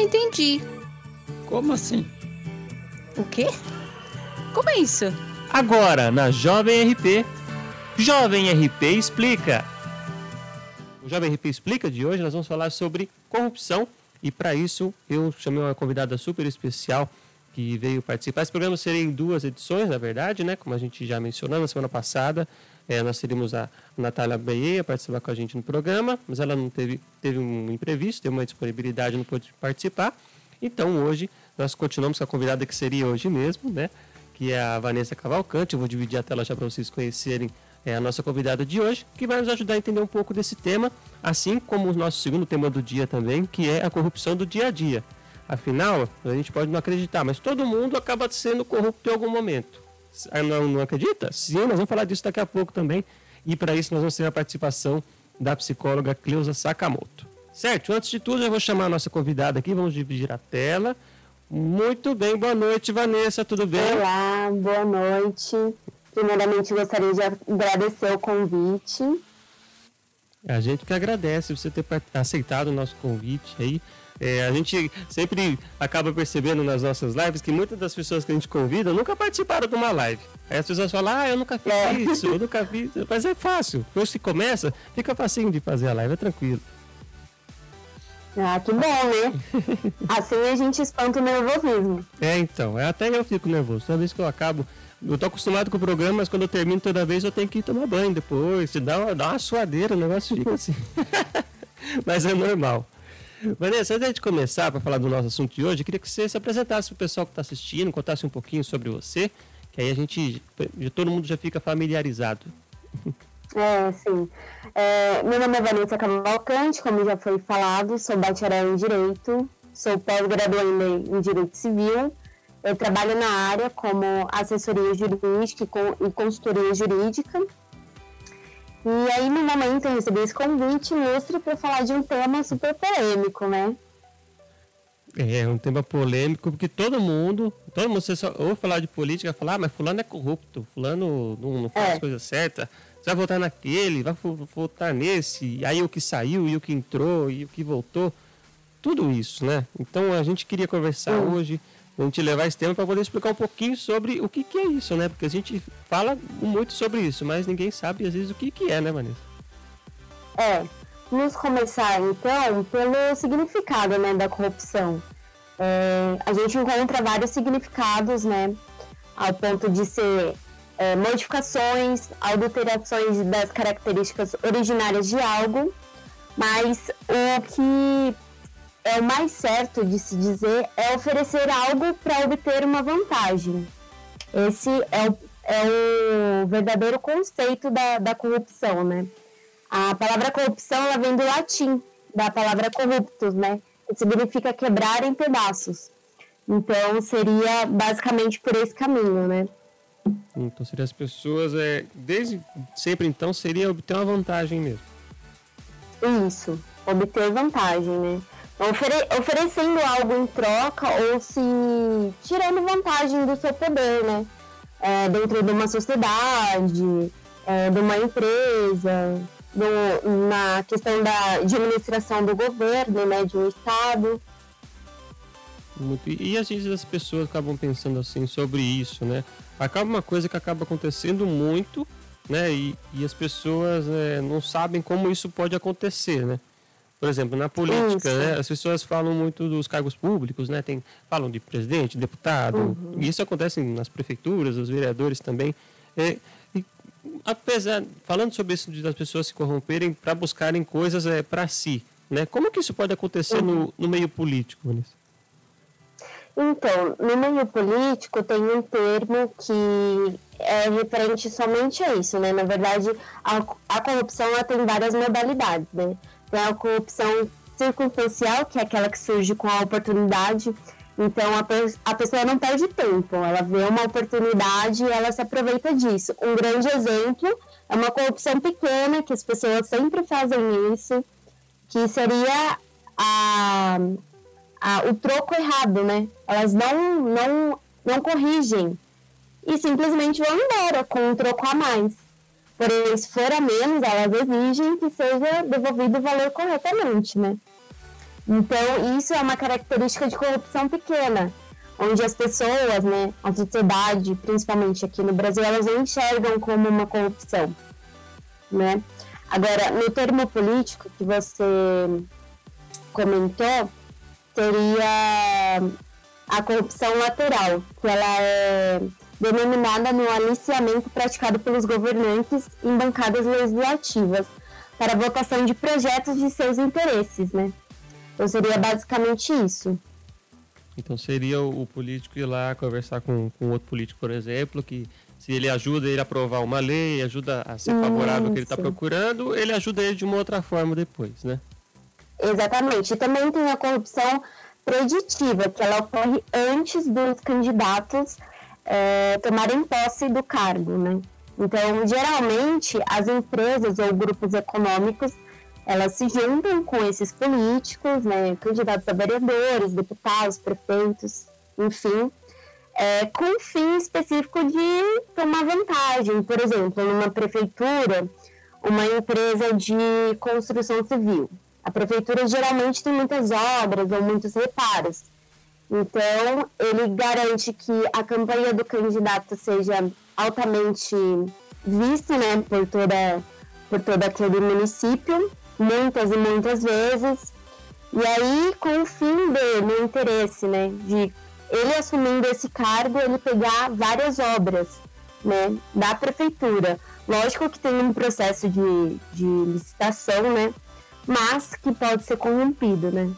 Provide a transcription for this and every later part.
Entendi. Como assim? O quê? Como é isso? Agora, na Jovem RP. Jovem RP Explica. O Jovem RP Explica de hoje nós vamos falar sobre corrupção e para isso eu chamei uma convidada super especial que veio participar. Esse programa seria em duas edições, na verdade, né? Como a gente já mencionou na semana passada. É, nós teríamos a Natália Beia participar com a gente no programa, mas ela não teve, teve um imprevisto, teve uma disponibilidade, não pôde participar. Então hoje nós continuamos com a convidada que seria hoje mesmo, né? Que é a Vanessa Cavalcante. Eu vou dividir a tela já para vocês conhecerem é a nossa convidada de hoje, que vai nos ajudar a entender um pouco desse tema, assim como o nosso segundo tema do dia também, que é a corrupção do dia a dia. Afinal, a gente pode não acreditar, mas todo mundo acaba sendo corrupto em algum momento. Ah, não, não acredita? Sim, nós vamos falar disso daqui a pouco também. E para isso nós vamos ter a participação da psicóloga Cleusa Sakamoto. Certo? Antes de tudo, eu vou chamar a nossa convidada aqui, vamos dividir a tela. Muito bem, boa noite, Vanessa, tudo bem? Olá, boa noite. Primeiramente, gostaria de agradecer o convite. A gente que agradece você ter aceitado o nosso convite aí. É, a gente sempre acaba percebendo nas nossas lives que muitas das pessoas que a gente convida nunca participaram de uma live. Aí as pessoas falam, ah, eu nunca fiz é. isso, eu nunca fiz. Mas é fácil. Depois que começa, fica facinho de fazer a live, é tranquilo. Ah, que bom, né? assim a gente espanta o nervosismo. É, então. É, até eu fico nervoso. Toda vez que eu acabo. Eu tô acostumado com o programa, mas quando eu termino toda vez eu tenho que ir tomar banho depois. Se dá uma, dá uma suadeira, o negócio fica assim. mas é normal. Vanessa, antes de começar para falar do nosso assunto de hoje, eu queria que você se apresentasse para o pessoal que está assistindo, contasse um pouquinho sobre você, que aí a gente, todo mundo já fica familiarizado. É, sim. É, meu nome é Vanessa Cavalcante, como já foi falado, sou bacharel em Direito, sou pós-graduanda em Direito Civil, eu trabalho na área como assessoria jurídica e consultoria jurídica, e aí, no momento, eu recebi esse convite ilustre para falar de um tema super polêmico, né? É, um tema polêmico, porque todo mundo, todo mundo, você só ouve falar de política, falar, ah, mas fulano é corrupto, fulano não, não faz é. coisa certa, você vai votar naquele, vai votar nesse, aí o que saiu, e o que entrou, e o que voltou, tudo isso, né? Então a gente queria conversar hum. hoje a gente levar esse tema para poder explicar um pouquinho sobre o que, que é isso, né? Porque a gente fala muito sobre isso, mas ninguém sabe às vezes o que, que é, né, Vanessa? É, vamos começar então pelo significado né, da corrupção. É, a gente encontra vários significados, né? Ao ponto de ser é, modificações, alterações das características originárias de algo, mas o que é o mais certo de se dizer é oferecer algo para obter uma vantagem. Esse é o, é o verdadeiro conceito da, da corrupção, né? A palavra corrupção ela vem do latim, da palavra corruptus, né? Que significa quebrar em pedaços. Então seria basicamente por esse caminho, né? Então seria as pessoas, é, desde sempre então, seria obter uma vantagem mesmo. Isso, obter vantagem, né? Ofere oferecendo algo em troca ou se tirando vantagem do seu poder, né? É, dentro de uma sociedade, é, de uma empresa, do, na questão da administração do governo, né, de um estado. Muito. E às vezes as pessoas acabam pensando assim sobre isso, né? Acaba uma coisa que acaba acontecendo muito, né? E, e as pessoas é, não sabem como isso pode acontecer, né? Por exemplo, na política, né, as pessoas falam muito dos cargos públicos, né? Tem, falam de presidente, deputado, uhum. e isso acontece nas prefeituras, os vereadores também. É, e, apesar, falando sobre isso das pessoas se corromperem para buscarem coisas é, para si, né? Como que isso pode acontecer uhum. no, no meio político, Vanessa? Então, no meio político tem um termo que é referente somente a isso, né? Na verdade, a, a corrupção tem várias modalidades, né? Tem a corrupção circunstancial, que é aquela que surge com a oportunidade. Então a, pe a pessoa não perde tempo, ela vê uma oportunidade e ela se aproveita disso. Um grande exemplo é uma corrupção pequena, que as pessoas sempre fazem isso, que seria a, a, o troco errado, né? Elas não, não, não corrigem e simplesmente vão embora com um troco a mais. Porém, se for a menos, elas exigem que seja devolvido o valor corretamente, né? Então, isso é uma característica de corrupção pequena, onde as pessoas, né, a sociedade, principalmente aqui no Brasil, elas não enxergam como uma corrupção, né? Agora, no termo político que você comentou, teria a corrupção lateral, que ela é denominada no aliciamento praticado pelos governantes em bancadas legislativas para votação de projetos de seus interesses, né? Então seria basicamente isso. Então seria o político ir lá conversar com, com outro político, por exemplo, que se ele ajuda ele a aprovar uma lei, ajuda a ser favorável ao que ele está procurando, ele ajuda ele de uma outra forma depois, né? Exatamente. E também tem a corrupção preditiva, que ela ocorre antes dos candidatos é, tomarem posse do cargo, né? Então, geralmente, as empresas ou grupos econômicos, elas se juntam com esses políticos, né, candidatos a vereadores, deputados, prefeitos, enfim, é, com o fim específico de tomar vantagem. Por exemplo, numa prefeitura, uma empresa de construção civil. A prefeitura geralmente tem muitas obras ou muitos reparos. Então, ele garante que a campanha do candidato seja altamente vista né, por, toda, por todo aquele município, muitas e muitas vezes. E aí, com o fim dele, o interesse né, de ele assumindo esse cargo, ele pegar várias obras né, da prefeitura. Lógico que tem um processo de, de licitação, né, mas que pode ser corrompido, né?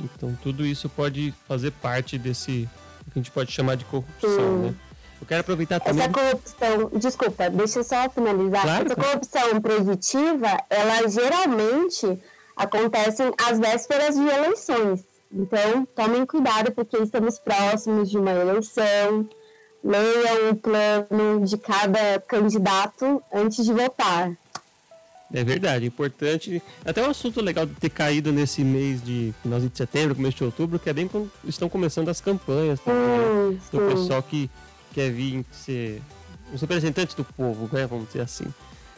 Então tudo isso pode fazer parte desse que a gente pode chamar de corrupção, Sim. né? Eu quero aproveitar também. Essa corrupção, desculpa, deixa eu só finalizar. Claro, Essa corrupção preditiva, ela geralmente acontece às vésperas de eleições. Então, tomem cuidado, porque estamos próximos de uma eleição. Leiam o plano de cada candidato antes de votar. É verdade, importante. Até um assunto legal de ter caído nesse mês de finalzinho de setembro, começo de outubro, que é bem quando estão começando as campanhas também, né? do pessoal que quer vir ser os representantes do povo, né? vamos dizer assim.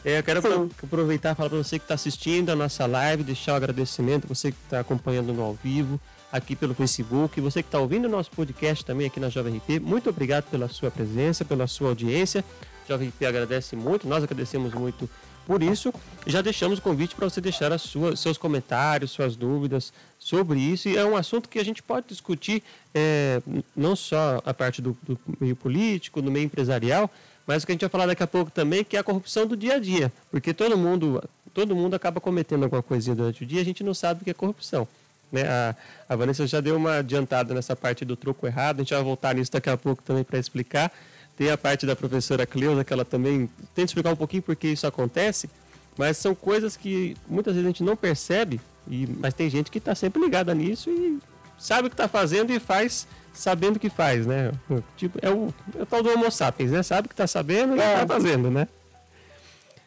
É, eu quero Sim. aproveitar e falar para você que está assistindo a nossa live, deixar o um agradecimento, você que está acompanhando no ao vivo, aqui pelo Facebook, você que está ouvindo o nosso podcast também aqui na Jovem RP, muito obrigado pela sua presença, pela sua audiência. Jovem RP agradece muito, nós agradecemos muito por isso, já deixamos o convite para você deixar seus comentários, suas dúvidas sobre isso. E é um assunto que a gente pode discutir é, não só a parte do, do, meio político, do meio empresarial, mas o que a gente vai falar daqui a pouco também, que é a corrupção do dia a dia. Porque todo mundo, todo mundo acaba cometendo alguma coisinha durante o dia, a gente não sabe o que é corrupção. Né? A, a Vanessa já deu uma adiantada nessa parte do troco errado, a gente vai voltar nisso daqui a pouco também para explicar. Tem a parte da professora Cleusa, que ela também tenta explicar um pouquinho por que isso acontece, mas são coisas que muitas vezes a gente não percebe, e, mas tem gente que está sempre ligada nisso e sabe o que está fazendo e faz sabendo o que faz, né? Tipo, é o, é o tal do Homo sapiens, né? Sabe o que está sabendo e está é. fazendo, né?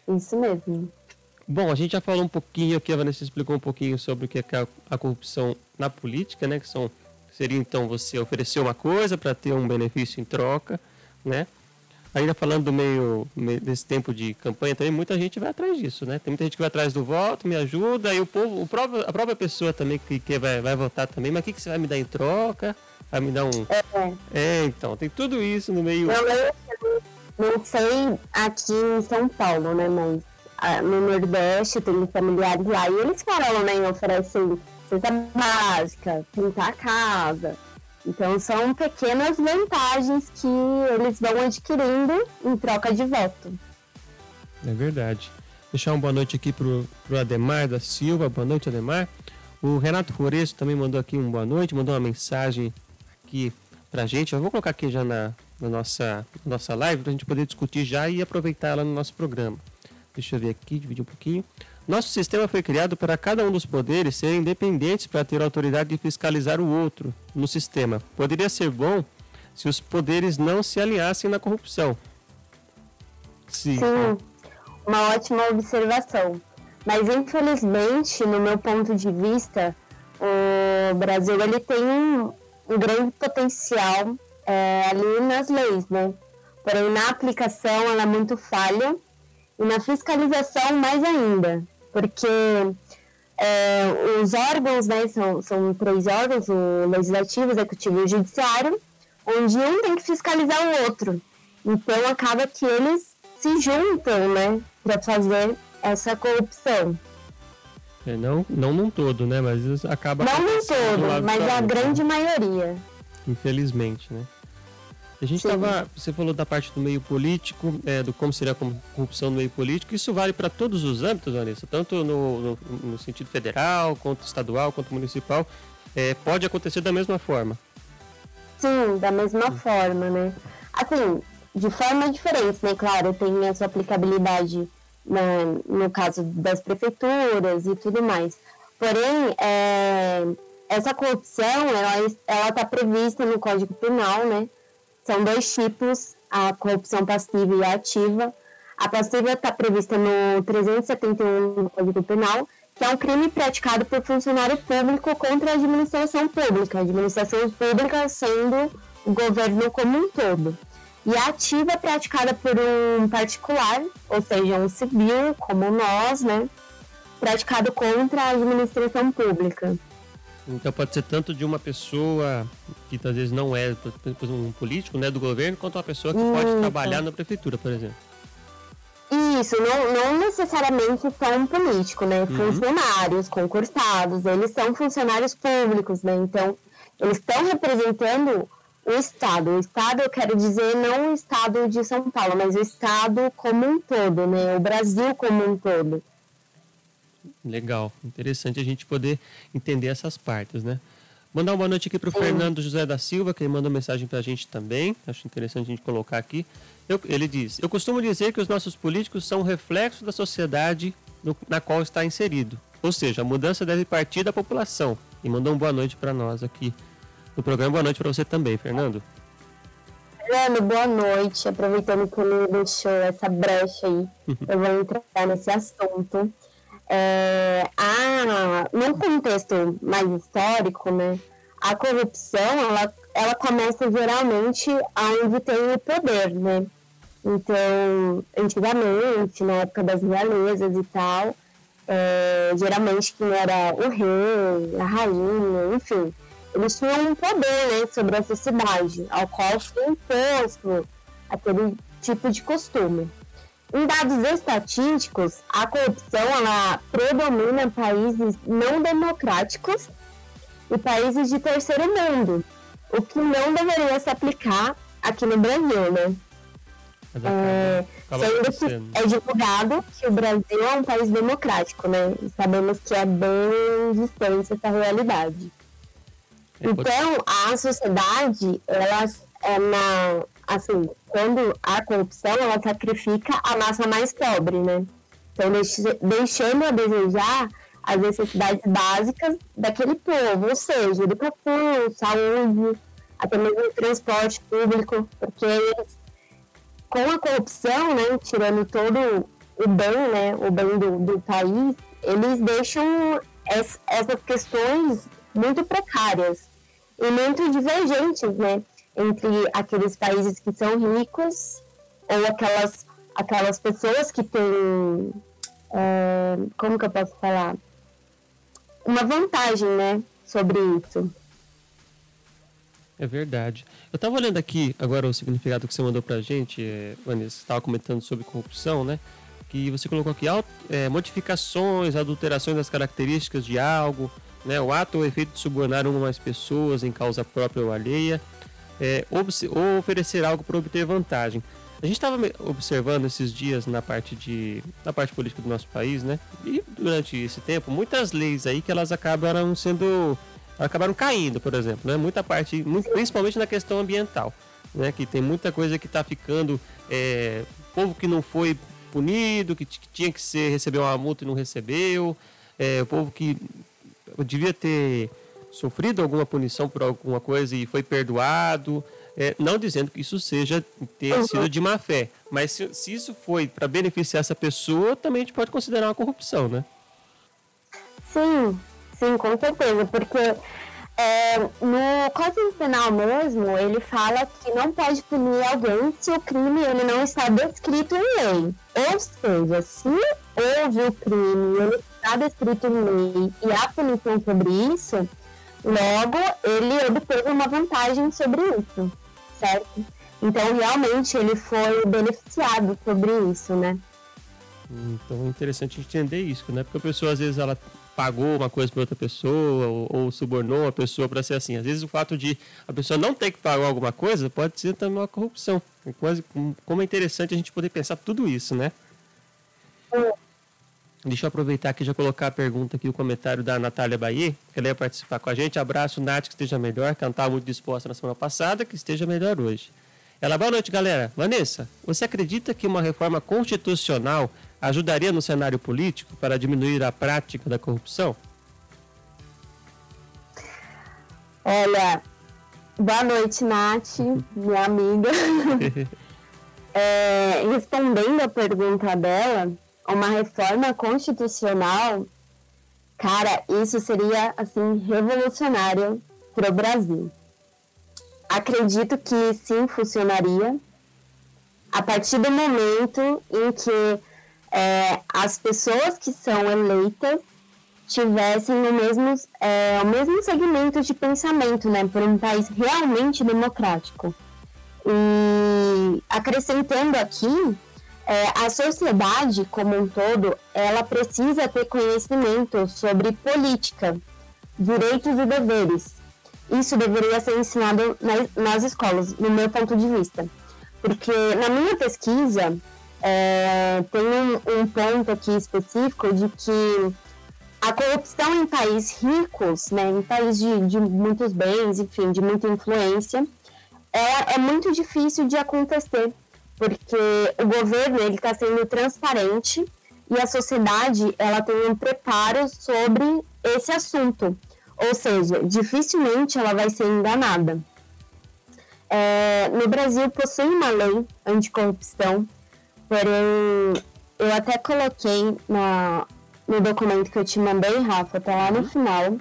Isso mesmo. Bom, a gente já falou um pouquinho aqui, a Vanessa explicou um pouquinho sobre o que é a corrupção na política, né? Que são, seria então você oferecer uma coisa para ter um benefício em troca né? Ainda falando do meio, desse tempo de campanha também, muita gente vai atrás disso, né? Tem muita gente que vai atrás do voto, me ajuda, e o povo, o próprio, a própria pessoa também que, que vai, vai votar também, mas o que, que você vai me dar em troca? Vai me dar um. É, é então, tem tudo isso no meio. Eu não sei aqui em São Paulo, né? Mas ah, no Nordeste tem familiares lá e eles falam, né? Oferecem cesta básica, pintar a casa então são pequenas vantagens que eles vão adquirindo em troca de voto. É verdade. Deixar uma boa noite aqui pro, pro Ademar da Silva. Boa noite, Ademar. O Renato Floresco também mandou aqui uma boa noite, mandou uma mensagem aqui pra gente. Eu vou colocar aqui já na, na nossa, nossa live pra gente poder discutir já e aproveitar ela no nosso programa. Deixa eu ver aqui, dividir um pouquinho. Nosso sistema foi criado para cada um dos poderes serem independentes para ter a autoridade de fiscalizar o outro no sistema. Poderia ser bom se os poderes não se alinhassem na corrupção. Sim, Sim uma ótima observação. Mas infelizmente, no meu ponto de vista, o Brasil ele tem um, grande potencial é, ali nas leis, né? Porém, na aplicação ela é muito falha e na fiscalização mais ainda porque é, os órgãos, né, são, são três órgãos, o legislativo, o executivo e o judiciário, onde um tem que fiscalizar o outro. Então acaba que eles se juntam, né, para fazer essa corrupção. É, não, não num todo, né? Mas acaba. Não num todo, mas a grande né? maioria. Infelizmente, né? A gente estava. Você falou da parte do meio político, é, do como seria a corrupção no meio político. Isso vale para todos os âmbitos, Vanessa, tanto no, no, no, sentido federal, quanto estadual, quanto municipal. É, pode acontecer da mesma forma. Sim, da mesma hum. forma, né? Assim, de forma diferente, né? Claro, tem a sua aplicabilidade na, no caso das prefeituras e tudo mais. Porém, é, essa corrupção, ela está prevista no Código Penal, né? São dois tipos, a corrupção passiva e a ativa. A passiva está prevista no 371 do Código Penal, que é um crime praticado por funcionário público contra a administração pública, a administração pública sendo o governo como um todo. E a ativa é praticada por um particular, ou seja, um civil, como nós, né? Praticado contra a administração pública. Então pode ser tanto de uma pessoa que às vezes não é um político, né, do governo, quanto uma pessoa que Isso. pode trabalhar na prefeitura, por exemplo. Isso, não, não necessariamente são um político, né? Uhum. Funcionários, concursados, eles são funcionários públicos, né? Então, eles estão representando o Estado. O Estado, eu quero dizer, não o Estado de São Paulo, mas o Estado como um todo, né? O Brasil como um todo. Legal, interessante a gente poder entender essas partes, né? Mandar uma boa noite aqui para o Fernando José da Silva, que ele mandou mensagem para a gente também. Acho interessante a gente colocar aqui. Eu, ele diz: Eu costumo dizer que os nossos políticos são um reflexo da sociedade no, na qual está inserido. Ou seja, a mudança deve partir da população. E mandou uma boa noite para nós aqui no programa. Boa noite para você também, Fernando. Fernando, boa noite. Aproveitando que ele deixou essa brecha aí, eu vou entrar nesse assunto. É, a, no contexto mais histórico, né, a corrupção ela, ela começa geralmente onde tem o poder, né? Então, antigamente, na época das realezas e tal, é, geralmente quem era o rei, a rainha, enfim, eles tinham um poder né, sobre a sociedade, ao qual foi imposto aquele tipo de costume. Em dados estatísticos, a corrupção ela predomina em países não democráticos e países de terceiro mundo, o que não deveria se aplicar aqui no Brasil, né? É, sendo que é divulgado que o Brasil é um país democrático, né? E sabemos que é bem distante essa realidade. É, então, a sociedade, ela é na, assim, quando há corrupção, ela sacrifica a massa mais pobre, né? Então, deixando a desejar as necessidades básicas daquele povo, ou seja, educação, saúde, até mesmo transporte público, porque eles, com a corrupção, né, tirando todo o bem, né, o bem do, do país, eles deixam es, essas questões muito precárias e muito divergentes, né? Entre aqueles países que são ricos ou aquelas, aquelas pessoas que têm. É, como que eu posso falar? Uma vantagem, né? Sobre isso. É verdade. Eu estava olhando aqui agora o significado que você mandou para a gente, é, Vanessa, estava comentando sobre corrupção, né? Que você colocou aqui é, modificações, adulterações das características de algo, né, o ato ou efeito de subornar uma ou mais pessoas em causa própria ou alheia, é, ou oferecer algo para obter vantagem. A gente estava observando esses dias na parte de na parte política do nosso país, né? E durante esse tempo, muitas leis aí que elas acabaram sendo acabaram caindo, por exemplo, né? Muita parte, muito, principalmente na questão ambiental, né? Que tem muita coisa que está ficando é, povo que não foi punido, que, que tinha que ser receber uma multa e não recebeu, é, povo que devia ter sofrido alguma punição por alguma coisa e foi perdoado. É, não dizendo que isso seja ter uhum. sido de má fé, mas se, se isso foi para beneficiar essa pessoa, também a gente pode considerar uma corrupção, né? Sim, sim, com certeza, porque é, no Código Penal mesmo, ele fala que não pode punir alguém se o crime ele não está descrito em lei. Ou seja, se houve o crime, ele está descrito em lei e há punição sobre isso, logo ele obteve uma vantagem sobre isso, certo? Então, realmente, ele foi beneficiado sobre isso, né? Então, é interessante entender isso, né? Porque a pessoa, às vezes, ela pagou uma coisa para outra pessoa ou, ou, subornou uma pessoa para ser assim. Às vezes, o fato de a pessoa não ter que pagar alguma coisa pode ser também uma corrupção. É quase, como é interessante a gente poder pensar tudo isso, né? É. Deixa eu aproveitar aqui e já colocar a pergunta aqui, o comentário da Natália Bahia, que ela ia participar com a gente. Abraço, Nath, que esteja melhor. Cantar muito disposta na semana passada, que esteja melhor hoje. Ela, boa noite, galera. Vanessa, você acredita que uma reforma constitucional ajudaria no cenário político para diminuir a prática da corrupção? Olha, boa noite, Nath, minha amiga. é, respondendo a pergunta dela, uma reforma constitucional, cara, isso seria assim revolucionário para o Brasil. Acredito que sim funcionaria a partir do momento em que é, as pessoas que são eleitas tivessem o mesmo, é, o mesmo segmento de pensamento, né, por um país realmente democrático. E acrescentando aqui, é, a sociedade como um todo, ela precisa ter conhecimento sobre política, direitos e deveres. Isso deveria ser ensinado nas, nas escolas, no meu ponto de vista. Porque na minha pesquisa, é, tem um, um, ponto aqui específico de que a corrupção em países ricos, né, em países de, de muitos bens, enfim, de muita influência, é, é muito difícil de acontecer porque o governo ele está sendo transparente e a sociedade ela tem um preparo sobre esse assunto, ou seja, dificilmente ela vai ser enganada. É, no Brasil possui uma lei anticorrupção, porém eu até coloquei na, no documento que eu te mandei, Rafa, tá lá no uhum. final,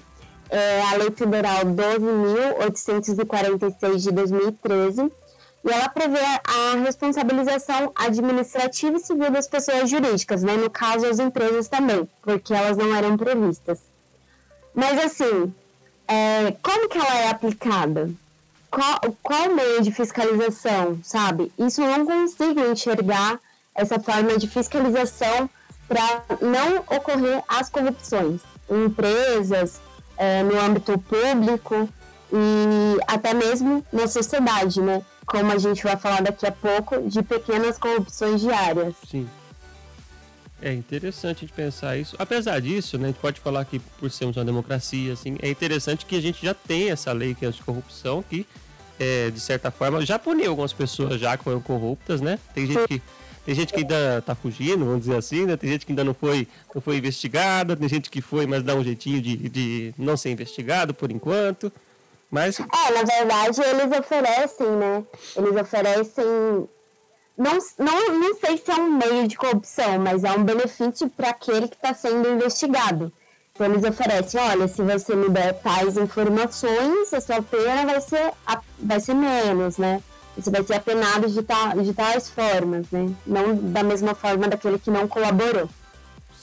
é a Lei Federal 12.846 de 2013, e ela prevê a responsabilização administrativa e civil das pessoas jurídicas, né? no caso as empresas também, porque elas não eram previstas. Mas assim, é, como que ela é aplicada? Qual, qual meio de fiscalização, sabe? Isso eu não consigo enxergar essa forma de fiscalização para não ocorrer as corrupções em empresas, é, no âmbito público e até mesmo na sociedade, né? Como a gente vai falar daqui a pouco, de pequenas corrupções diárias. Sim. É interessante a gente pensar isso. Apesar disso, né, a gente pode falar que por sermos uma democracia, assim, é interessante que a gente já tem essa lei que é anticorrupção, que é, de certa forma já puniu algumas pessoas já que foram corruptas, né? Tem gente que tem gente que ainda tá fugindo, vamos dizer assim, né? Tem gente que ainda não foi, não foi investigada, tem gente que foi, mas dá um jeitinho de, de não ser investigado por enquanto. Mas... É, na verdade, eles oferecem, né? Eles oferecem. Não, não, não sei se é um meio de corrupção, mas é um benefício para aquele que está sendo investigado. Então, eles oferecem: olha, se você me der tais informações, a sua pena vai ser, vai ser menos, né? Você vai ser apenado de, ta, de tais formas, né? Não da mesma forma daquele que não colaborou.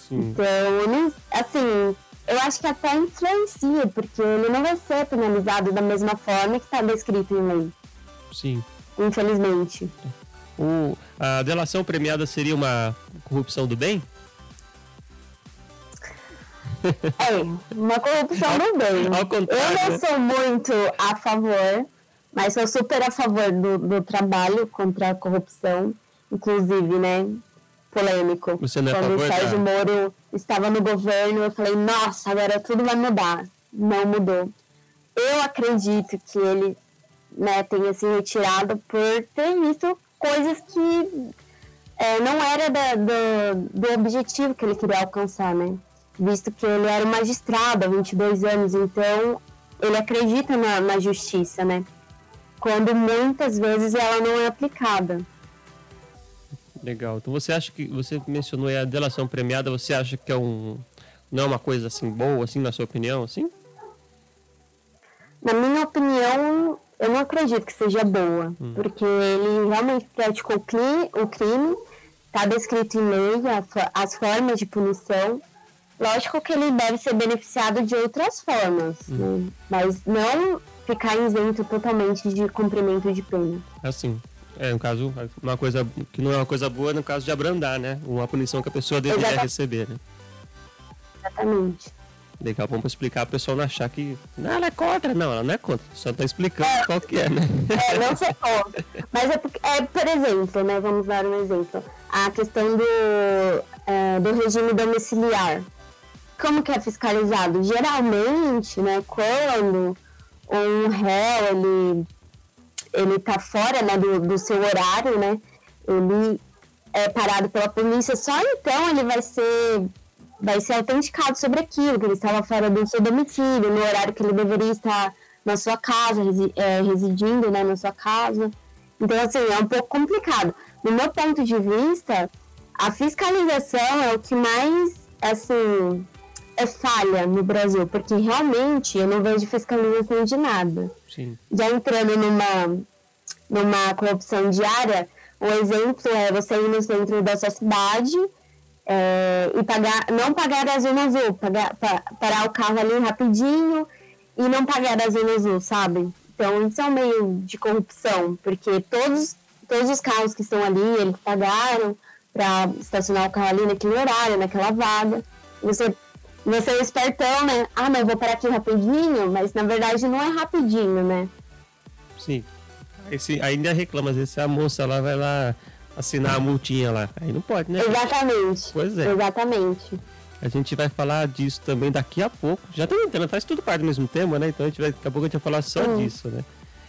Sim. Então, assim, eu acho que até influencia, porque ele não vai ser penalizado da mesma forma que está descrito em lei. Sim. Infelizmente. O, a delação premiada seria uma corrupção do bem? É, uma corrupção do bem. Ao eu não sou muito a favor, mas sou super a favor do, do trabalho contra a corrupção. Inclusive, né? polêmico. Você não é Quando favor, o Sérgio Moro estava no governo, eu falei, nossa, agora tudo vai mudar. Não mudou. Eu acredito que ele né, tenha se retirado por ter visto coisas que é, não era da, do, do objetivo que ele queria alcançar, né? Visto que ele era magistrado há 22 anos, então ele acredita na, na justiça, né? Quando muitas vezes ela não é aplicada. Legal. Então você acha que você mencionou a delação premiada, você acha que é um não é uma coisa assim boa, assim, na sua opinião, assim? Na minha opinião, eu não acredito que seja boa, hum. porque ele realmente praticou o crime, está descrito em lei as formas de punição, lógico que ele deve ser beneficiado de outras formas, uhum. né? mas não ficar isento totalmente de cumprimento de pena. Assim, é, no caso, uma coisa que não é uma coisa boa no caso de abrandar, né? Uma punição que a pessoa deveria Exatamente. receber, né? Exatamente. Legal, vamos explicar para o pessoal não achar que. Não, ela é contra. Não, ela não é contra. Só está explicando é, qual que é, né? É, não sei contra. Mas é, porque, é, por exemplo, né? Vamos dar um exemplo. A questão do, é, do regime domiciliar. Como que é fiscalizado? Geralmente, né, quando um réu, ele, ele tá fora né, do, do seu horário, né? Ele é parado pela polícia, só então ele vai ser vai ser autenticado sobre aquilo, que ele estava fora do seu domicílio, no horário que ele deveria estar na sua casa, é, residindo né, na sua casa. Então, assim, é um pouco complicado. Do meu ponto de vista, a fiscalização é o que mais, assim, é falha no Brasil, porque realmente eu não vejo fiscalização de nada. Sim. Já entrando numa, numa corrupção diária, um exemplo é você ir no centro da sua cidade é, e pagar, não pagar a zona azul, pagar, pa, parar o carro ali rapidinho e não pagar a zona azul, sabe? Então isso é um meio de corrupção, porque todos, todos os carros que estão ali, eles pagaram para estacionar o carro ali naquele horário, naquela vaga. Você, você é espertão, né? Ah, mas eu vou parar aqui rapidinho, mas na verdade não é rapidinho, né? Sim. Esse, ainda reclama, às vezes a moça lá vai lá assinar a multinha lá. Aí não pode, né? Exatamente. Pois é. Exatamente. A gente vai falar disso também daqui a pouco. Já estamos entrando, faz tudo parte do mesmo tema, né? Então a gente vai, daqui a pouco a gente vai falar só disso, né?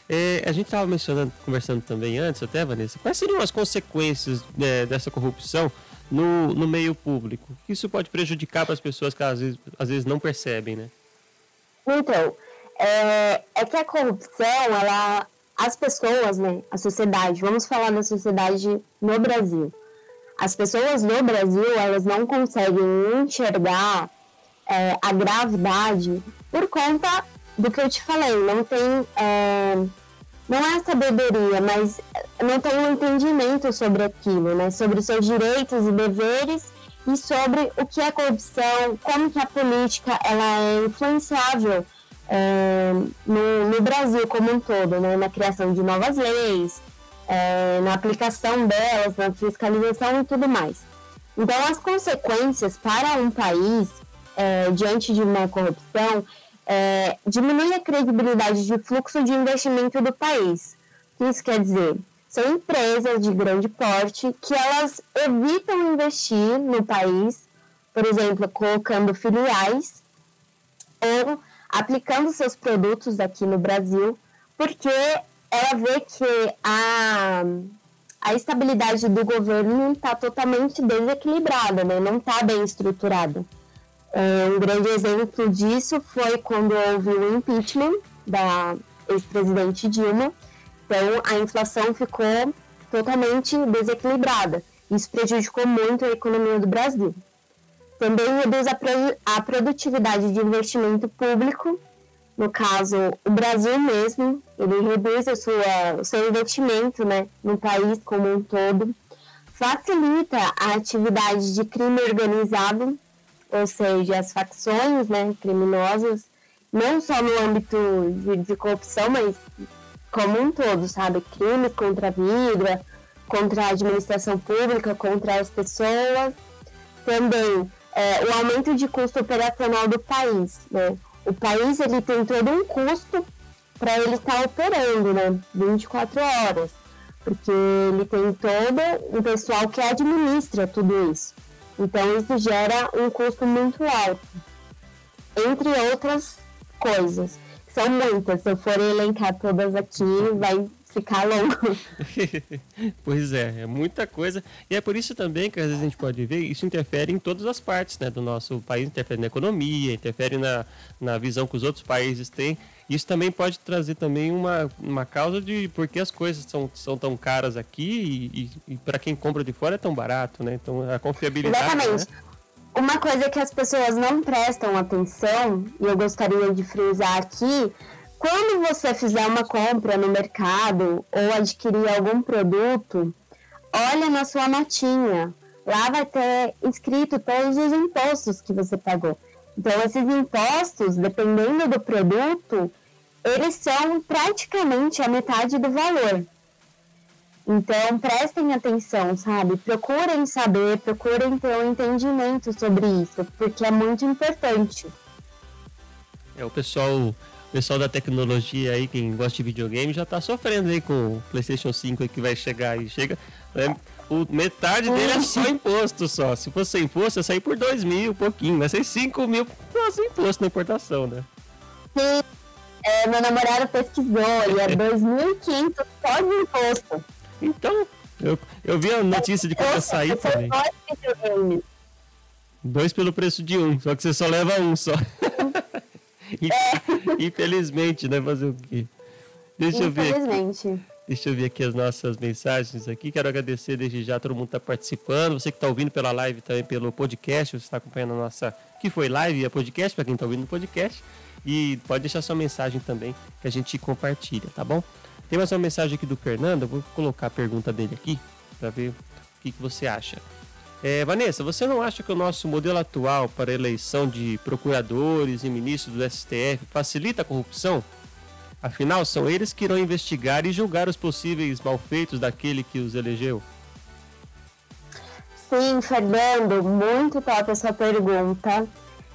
É, a gente estava mencionando, conversando também antes, até, Vanessa, quais seriam as consequências né, dessa corrupção no, no meio público? Isso pode prejudicar para as pessoas que às vezes, às vezes não percebem, né? Então, é, é que a corrupção, ela as pessoas, né, a sociedade, vamos falar da sociedade no Brasil. As pessoas no Brasil, elas não conseguem enxergar é, a gravidade por conta do que eu te falei, não tem, é, não é sabedoria, mas não tem um entendimento sobre aquilo, né, sobre os seus direitos e deveres e sobre o que é corrupção, como que a política ela é influenciável é, no, no, Brasil como um todo, né, na criação de novas leis, é, na aplicação delas, na fiscalização e tudo mais. Então, as consequências para um país é, diante de uma corrupção é, diminui a credibilidade de fluxo de investimento do país. O que isso quer dizer? São empresas de grande porte que elas evitam investir no país, por exemplo, colocando filiais ou aplicando seus produtos aqui no Brasil, porque ela vê que a, a estabilidade do governo está totalmente desequilibrada, né? não está bem estruturada. É, um grande exemplo disso foi quando houve o impeachment da ex-presidente Dilma. Então, a inflação ficou totalmente desequilibrada. Isso prejudicou muito a economia do Brasil. Também reduz a produtividade de investimento público, no caso, o Brasil mesmo, ele reduz a sua, o seu investimento né, no país como um todo, facilita a atividade de crime organizado, ou seja, as facções né, criminosas, não só no âmbito de, de corrupção, mas como um todo, sabe? Crimes contra a vida, contra a administração pública, contra as pessoas. Também é, o aumento de custo operacional do país. Né? O país ele tem todo um custo para ele estar tá operando né? 24 horas, porque ele tem todo um pessoal que administra tudo isso. Então isso gera um custo muito alto, entre outras coisas. São muitas, se eu for elencar todas aqui, vai ficar longo. pois é, é muita coisa. E é por isso também que às vezes a gente pode ver, isso interfere em todas as partes né, do nosso país, interfere na economia, interfere na, na visão que os outros países têm. Isso também pode trazer também uma, uma causa de por que as coisas são, são tão caras aqui e, e, e para quem compra de fora é tão barato, né? Então a confiabilidade. Exatamente. Né? Uma coisa que as pessoas não prestam atenção, e eu gostaria de frisar aqui, quando você fizer uma compra no mercado ou adquirir algum produto, olha na sua notinha. lá vai ter escrito todos os impostos que você pagou. Então, esses impostos, dependendo do produto, eles são praticamente a metade do valor. Então, prestem atenção, sabe? Procurem saber, procurem ter um entendimento sobre isso, porque é muito importante. É, o pessoal, pessoal da tecnologia aí, quem gosta de videogame, já está sofrendo aí com o PlayStation 5 que vai chegar aí. Chega. Né? O, metade dele é só imposto só. Se fosse sem imposto, ia sair por 2 mil, pouquinho. Vai ser 5 mil só imposto na importação, né? Sim. É, meu namorado pesquisou e é 2.500 só de imposto. Então, eu, eu vi a notícia de ia sair também. Dois pelo preço de um, só que você só leva um só. É. Infelizmente, né? Fazer o quê? Deixa eu ver. Infelizmente. Deixa eu ver aqui as nossas mensagens aqui. Quero agradecer desde já todo mundo que está participando. Você que está ouvindo pela live também pelo podcast, você está acompanhando a nossa. Que foi live e a podcast, para quem está ouvindo no podcast. E pode deixar sua mensagem também que a gente compartilha, tá bom? Tem mais uma mensagem aqui do Fernando, eu vou colocar a pergunta dele aqui para ver o que, que você acha. É, Vanessa, você não acha que o nosso modelo atual para eleição de procuradores e ministros do STF facilita a corrupção? Afinal, são eles que irão investigar e julgar os possíveis malfeitos daquele que os elegeu? Sim, Fernando, muito top a sua pergunta.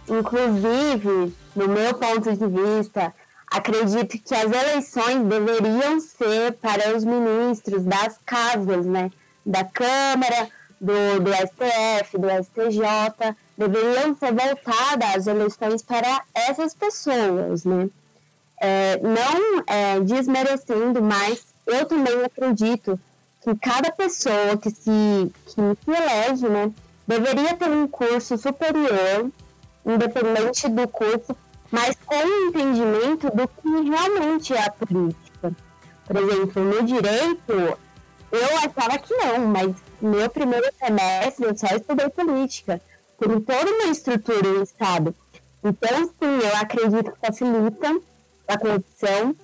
Inclusive, no meu ponto de vista, acredito que as eleições deveriam ser para os ministros das casas, né? Da Câmara, do, do STF, do STJ, deveriam ser voltadas as eleições para essas pessoas, né? É, não é, desmerecendo, mas eu também acredito que cada pessoa que se, que se elege, né, deveria ter um curso superior, independente do curso, mas com entendimento do que realmente é a política. Por exemplo, no direito, eu achava que não, mas meu primeiro semestre eu só estudei política. Tem toda uma estrutura no Estado. Então, sim, eu acredito que facilita a corrupção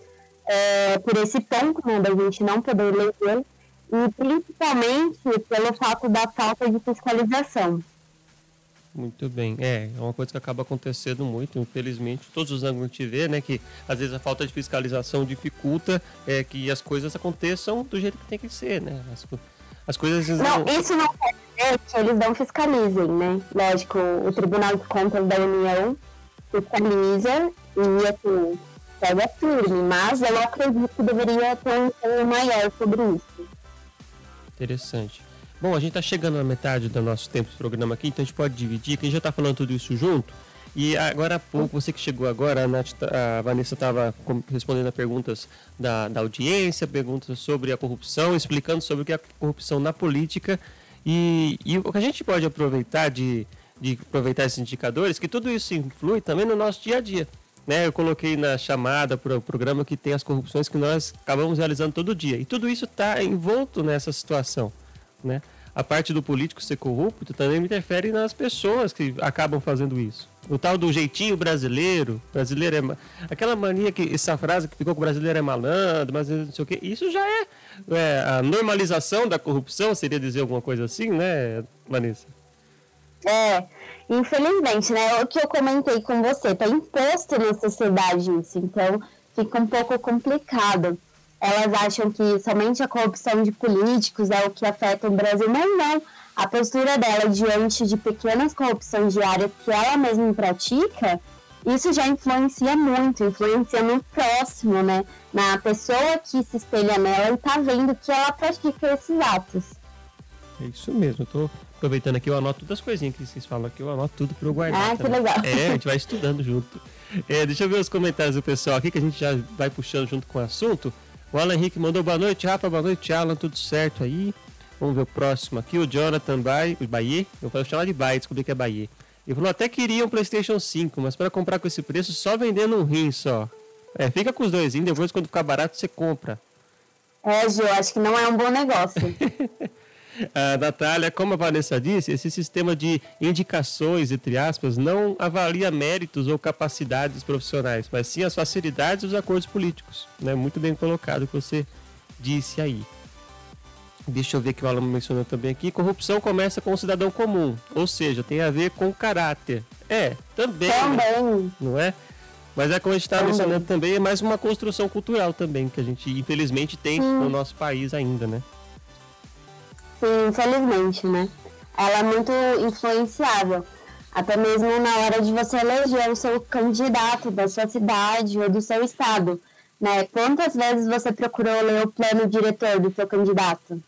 é, por esse ponto né, da gente não poder eleger e principalmente pelo fato da falta de fiscalização. Muito bem. É, é uma coisa que acaba acontecendo muito, infelizmente. Todos os ângulos a gente vê, né? Que às vezes a falta de fiscalização dificulta é, que as coisas aconteçam do jeito que tem que ser, né? As, as coisas. Não, não, isso não quer dizer que eles não fiscalizem, né? Lógico, o Tribunal de Contas da União fiscaliza e, assim, pega firme, mas eu acredito que deveria ter um maior sobre isso. Interessante. Bom, a gente está chegando na metade do nosso tempo de programa aqui, então a gente pode dividir, que a gente já está falando tudo isso junto. E agora há pouco, você que chegou agora, a, Nath, tá, a Vanessa estava respondendo a perguntas da, da audiência, perguntas sobre a corrupção, explicando sobre o que é a corrupção na política. E, e o que a gente pode aproveitar de, de aproveitar esses indicadores, que tudo isso influi também no nosso dia a dia. Né, eu coloquei na chamada para o programa que tem as corrupções que nós acabamos realizando todo dia. E tudo isso está envolto nessa situação. Né? a parte do político ser corrupto também interfere nas pessoas que acabam fazendo isso. O tal do jeitinho brasileiro, brasileiro é. Aquela mania que. Essa frase que ficou com o brasileiro é malandro, mas não sei o quê. Isso já é, é a normalização da corrupção, seria dizer alguma coisa assim, né, Vanessa? É, infelizmente, né? O que eu comentei com você, tá imposto na sociedade isso, então fica um pouco complicado elas acham que somente a corrupção de políticos é o que afeta o Brasil, mas não. A postura dela diante de pequenas corrupções diárias que ela mesma pratica, isso já influencia muito, influencia no próximo, né? Na pessoa que se espelha nela e tá vendo que ela pratica esses atos. É isso mesmo, eu tô aproveitando aqui, eu anoto todas as coisinhas que vocês falam aqui, eu anoto tudo para eu guardar. Ah, que legal. É, a gente vai estudando junto. É, deixa eu ver os comentários do pessoal aqui, que a gente já vai puxando junto com o assunto. O Alan Henrique mandou boa noite, Rafa, boa noite, Alan, tudo certo aí? Vamos ver o próximo aqui, o Jonathan Bay, o Bahia, eu vou chamar de Bahia, descobri que é Bahia. Ele falou, até queria um Playstation 5, mas para comprar com esse preço, só vendendo um rim só. É, fica com os dois, hein? depois quando ficar barato você compra. É, Gil, acho que não é um bom negócio. Natália, como a Vanessa disse, esse sistema de indicações, entre aspas, não avalia méritos ou capacidades profissionais, mas sim as facilidades e os acordos políticos. Né? Muito bem colocado o que você disse aí. Deixa eu ver que o aluno mencionou também aqui. Corrupção começa com o cidadão comum, ou seja, tem a ver com caráter. É, também. Também. Não é? Mas é como a gente estava mencionando também, é mais uma construção cultural também, que a gente infelizmente tem Sim. no nosso país ainda, né? Sim, infelizmente, né? Ela é muito influenciável. Até mesmo na hora de você eleger o seu candidato da sua cidade ou do seu estado. Né? Quantas vezes você procurou ler o plano diretor do seu candidato?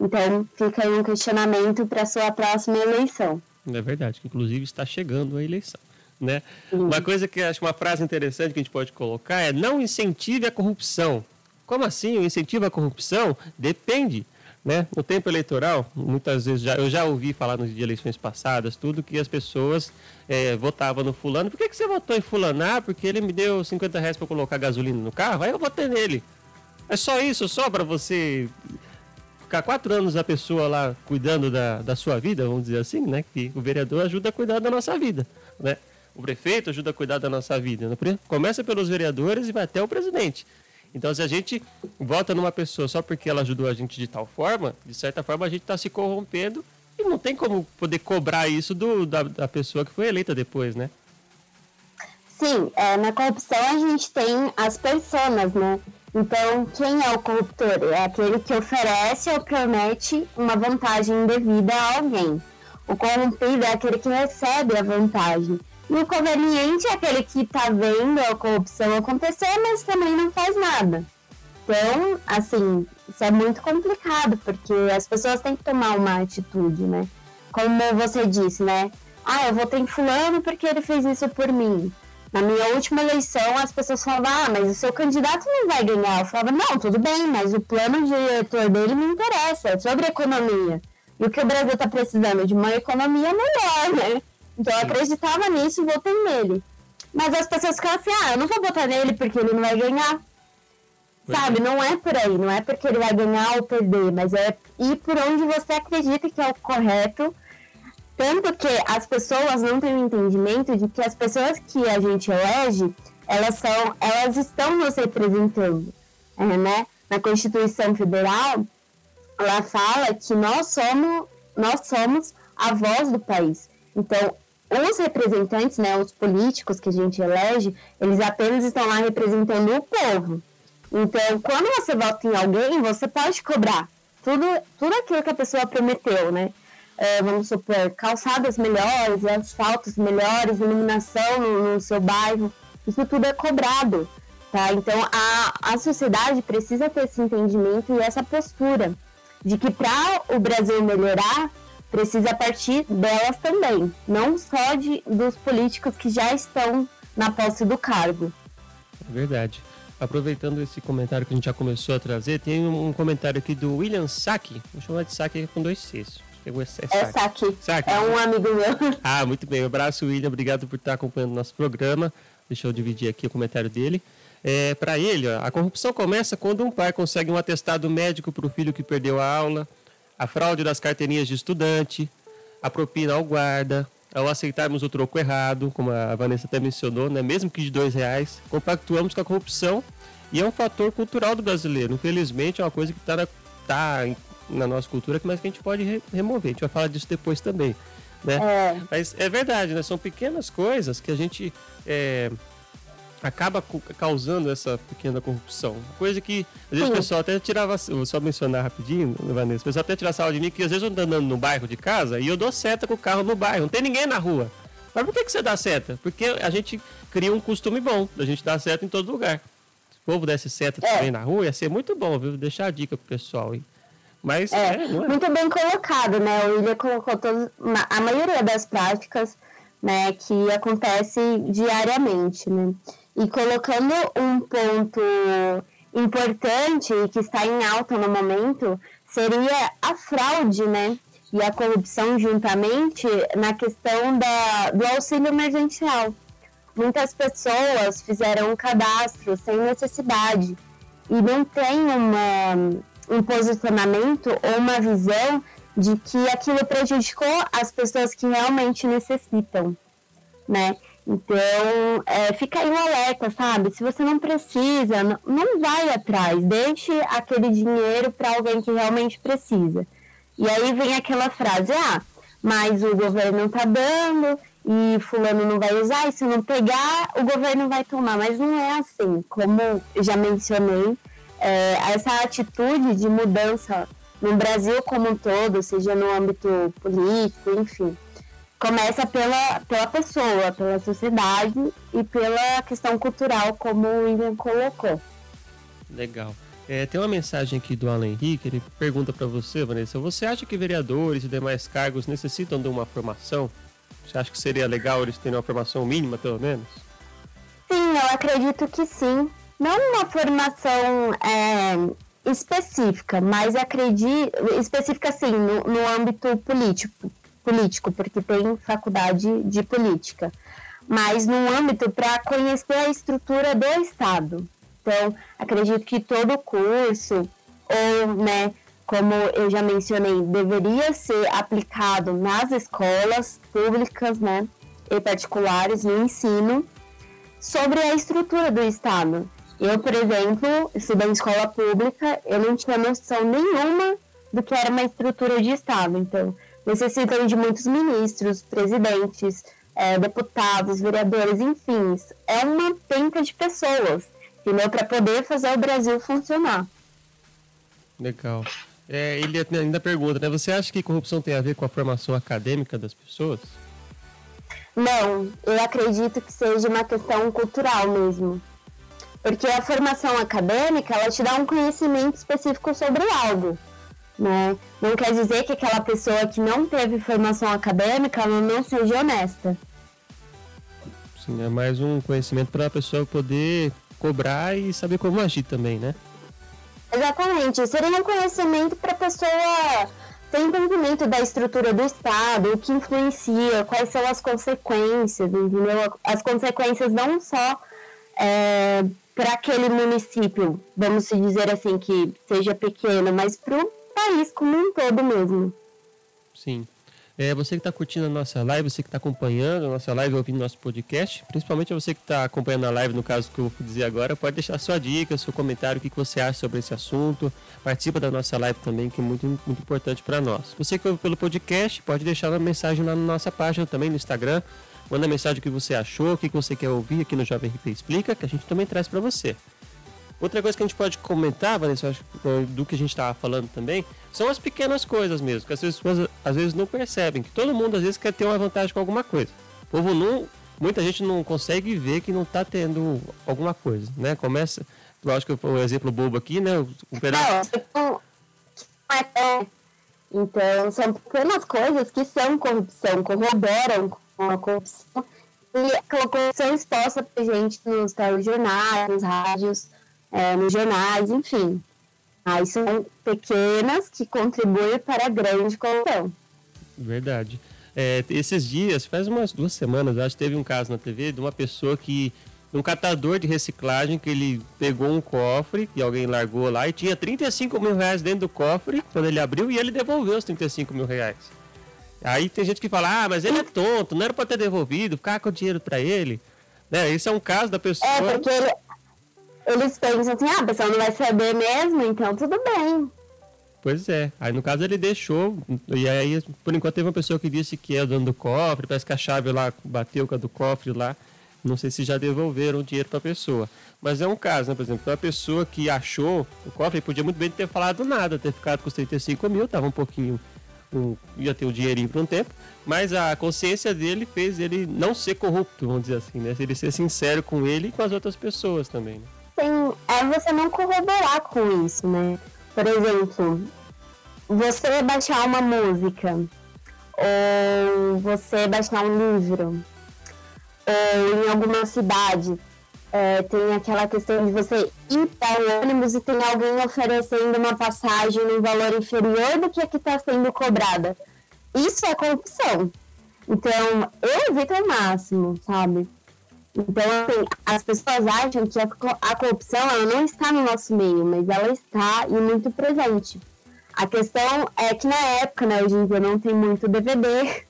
Então, fica aí um questionamento para a sua próxima eleição. É verdade, que inclusive está chegando a eleição. Né? Uma coisa que acho uma frase interessante que a gente pode colocar é não incentive a corrupção. Como assim? O incentivo à corrupção depende. Né? Tempo eleitoral, muitas vezes já, eu já ouvi falar nas eleições passadas, tudo que as pessoas é, votavam no fulano. Por que, que você votou em fulano? Ah, porque ele me deu 50 reais para colocar gasolina no carro, aí eu votei nele. É só isso, só para você ficar quatro anos a pessoa lá cuidando da, da sua vida, vamos dizer assim, né? Que o vereador ajuda a cuidar da nossa vida, né? O prefeito ajuda a cuidar da nossa vida. Né? Começa pelos vereadores e vai até o presidente. Então, se a gente vota numa pessoa só porque ela ajudou a gente de tal forma, de certa forma a gente está se corrompendo e não tem como poder cobrar isso do, da, da pessoa que foi eleita depois, né? Sim, é, na corrupção a gente tem as pessoas, né? Então, quem é o corruptor? É aquele que oferece ou promete uma vantagem indevida a alguém. O corrompido é aquele que recebe a vantagem. O conveniente é aquele que está vendo a corrupção acontecer, mas também não faz nada. Então, assim, isso é muito complicado, porque as pessoas têm que tomar uma atitude, né? Como você disse, né? Ah, eu votei em fulano porque ele fez isso por mim. Na minha última eleição, as pessoas falavam, ah, mas o seu candidato não vai ganhar. Eu falava, não, tudo bem, mas o plano diretor dele me interessa, é sobre economia. E o que o Brasil está precisando? De uma economia melhor, né? Então eu acreditava nisso e votei nele. Mas as pessoas ficam assim, ah, eu não vou votar nele porque ele não vai ganhar. Sabe, não é por aí, não é porque ele vai ganhar ou perder, mas é ir por onde você acredita que é o correto. Tanto que as pessoas não têm o entendimento de que as pessoas que a gente elege, elas são, elas estão nos representando, é, né? Na Constituição Federal, ela fala que nós somos, nós somos a voz do país. Então, os representantes, né, os políticos que a gente elege, eles apenas estão lá representando o povo. Então, quando você vota em alguém, você pode cobrar tudo, tudo aquilo que a pessoa prometeu, né? É, vamos supor, calçadas melhores, asfaltos melhores, iluminação no, no, seu bairro, isso tudo é cobrado, tá? Então, a, a sociedade precisa ter esse entendimento e essa postura de que para o Brasil melhorar, precisa partir delas também, não só de, dos políticos que já estão na posse do cargo. É verdade. Aproveitando esse comentário que a gente já começou a trazer, tem um comentário aqui do William Saki, vou chamar de Saki com dois Cs. É, é Saki. Saki. É um amigo meu. Ah, muito bem. Um abraço, William. Obrigado por estar acompanhando o nosso programa. Deixa eu dividir aqui o comentário dele. É, para ele, ó, a corrupção começa quando um pai consegue um atestado médico para o filho que perdeu a aula, a fraude das carteirinhas de estudante, a propina ao guarda, ao aceitarmos o troco errado, como a Vanessa até mencionou, né? mesmo que de dois reais, compactuamos com a corrupção e é um fator cultural do brasileiro. Infelizmente, é uma coisa que está na, tá na nossa cultura, mas que a gente pode re remover. A gente vai falar disso depois também. Né? É. Mas é verdade, né? são pequenas coisas que a gente é, acaba causando essa pequena corrupção. Coisa que, às vezes, o pessoal até tirava. Vou só mencionar rapidinho, Vanessa. O pessoal até tirava sal de mim, que às vezes eu tô andando no bairro de casa e eu dou seta com o carro no bairro. Não tem ninguém na rua. Mas por que, que você dá seta? Porque a gente cria um costume bom da gente dar seta em todo lugar. Se o povo desse seta é. também na rua, ia ser muito bom, viu? Deixar a dica pro pessoal aí. Mas é, é, é, muito bem colocado, né? O William colocou todos, a maioria das práticas né, que acontece diariamente, né? E colocando um ponto importante que está em alta no momento seria a fraude, né? E a corrupção juntamente na questão da, do auxílio emergencial. Muitas pessoas fizeram um cadastro sem necessidade e não tem uma, um posicionamento ou uma visão de que aquilo prejudicou as pessoas que realmente necessitam, né? Então, é, fica aí um alerta, sabe? Se você não precisa, não, não vai atrás. Deixe aquele dinheiro para alguém que realmente precisa. E aí vem aquela frase: ah, mas o governo está dando e fulano não vai usar, e se não pegar, o governo vai tomar. Mas não é assim. Como já mencionei, é, essa atitude de mudança no Brasil como um todo, seja no âmbito político, enfim começa pela, pela pessoa, pela sociedade e pela questão cultural, como o William colocou. Legal. É, tem uma mensagem aqui do Alan Henrique, ele pergunta para você, Vanessa, você acha que vereadores e demais cargos necessitam de uma formação? Você acha que seria legal eles terem uma formação mínima, pelo menos? Sim, eu acredito que sim. Não uma formação é, específica, mas acredito específica sim no, no âmbito político, político, porque tem faculdade de política, mas no âmbito para conhecer a estrutura do Estado. Então, acredito que todo curso, ou, né, como eu já mencionei, deveria ser aplicado nas escolas públicas, né, e particulares no ensino, sobre a estrutura do Estado. Eu, por exemplo, estudei em escola pública, eu não tinha noção nenhuma do que era uma estrutura de Estado. Então, necessitam de muitos ministros, presidentes, é, deputados, vereadores, enfim. É uma penca de pessoas, entendeu? Para poder fazer o Brasil funcionar. Legal. É, ele ainda pergunta, né? Você acha que corrupção tem a ver com a formação acadêmica das pessoas? Não, eu acredito que seja uma questão cultural mesmo. Porque a formação acadêmica, ela te dá um conhecimento específico sobre algo. Né? Não quer dizer que aquela pessoa que não teve formação acadêmica ela não seja honesta. Sim, é mais um conhecimento para a pessoa poder cobrar e saber como agir também, né? Exatamente. Seria um conhecimento para a pessoa ter entendimento da estrutura do Estado, o que influencia, quais são as consequências, entendeu? As consequências não só é, para aquele município, vamos dizer assim, que seja pequeno, mas para o país como um todo mesmo. Sim. É, você que está curtindo a nossa live, você que está acompanhando a nossa live, ouvindo nosso podcast, principalmente você que está acompanhando a live, no caso que eu vou dizer agora, pode deixar sua dica, seu comentário, o que, que você acha sobre esse assunto. Participa da nossa live também, que é muito, muito importante para nós. Você que ouve pelo podcast, pode deixar uma mensagem lá na nossa página também no Instagram. Manda mensagem o que você achou, o que, que você quer ouvir aqui no Jovem RP Explica, que a gente também traz para você. Outra coisa que a gente pode comentar, Vanessa, do que a gente estava falando também, são as pequenas coisas mesmo, que as pessoas às vezes não percebem, que todo mundo às vezes quer ter uma vantagem com alguma coisa. O povo não, muita gente não consegue ver que não está tendo alguma coisa, né? Começa, lógico que foi um exemplo bobo aqui, né? Um pedaço... É, então, são pequenas coisas que são corrupção, corroboram com a corrupção e a corrupção exposta pra gente nos telejornais, nos rádios, é, nos jornais, enfim. Mas são pequenas que contribuem para a grande corrupção. Verdade. É, esses dias, faz umas duas semanas, acho que teve um caso na TV de uma pessoa que. Um catador de reciclagem que ele pegou um cofre que alguém largou lá e tinha 35 mil reais dentro do cofre quando ele abriu e ele devolveu os 35 mil reais. Aí tem gente que fala, ah, mas ele é tonto, não era para ter devolvido, ficar com o dinheiro para ele. Né? Esse é um caso da pessoa. É, porque ele, eles pensam assim, ah, a pessoa não vai saber mesmo, então tudo bem. Pois é. Aí no caso ele deixou. E aí, por enquanto, teve uma pessoa que disse que é o dono do cofre, parece que a chave lá bateu com a do cofre lá. Não sei se já devolveram o dinheiro para a pessoa. Mas é um caso, né? Por exemplo, uma pessoa que achou o cofre podia muito bem ter falado nada, ter ficado com os 35 mil, tava um pouquinho. Um, ia ter o dinheirinho por um tempo, mas a consciência dele fez ele não ser corrupto, vamos dizer assim, né? Ele ser sincero com ele e com as outras pessoas também. Né? Tem, é você não corroborar com isso, né? Por exemplo, você baixar uma música, ou você baixar um livro, ou em alguma cidade, é, tem aquela questão de você ir para o ônibus e tem alguém oferecendo uma passagem num valor inferior do que a que está sendo cobrada. Isso é corrupção. Então, eu evito ao máximo, sabe? Então, assim, as pessoas acham que a, corrupção ela não está no nosso meio, mas ela está e muito presente. A questão é que na época, né, hoje em dia não tem muito DVD,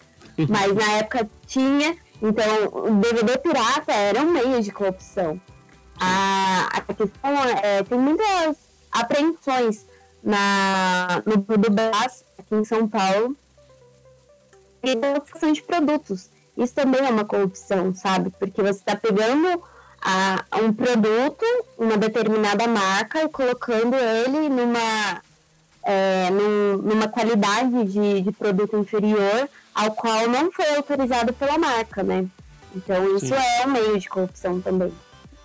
mas na época tinha, Então, o DVD pirata era um meio de corrupção. A, a questão é, tem muitas apreensões na, no do Brás, aqui em São Paulo, e da de produtos. Isso também é uma corrupção, sabe? Porque você está pegando a, um produto, uma determinada marca, e colocando ele numa, é, num, numa qualidade de, de produto inferior ao qual não foi autorizado pela marca, né? Então isso Sim. é um meio de corrupção também.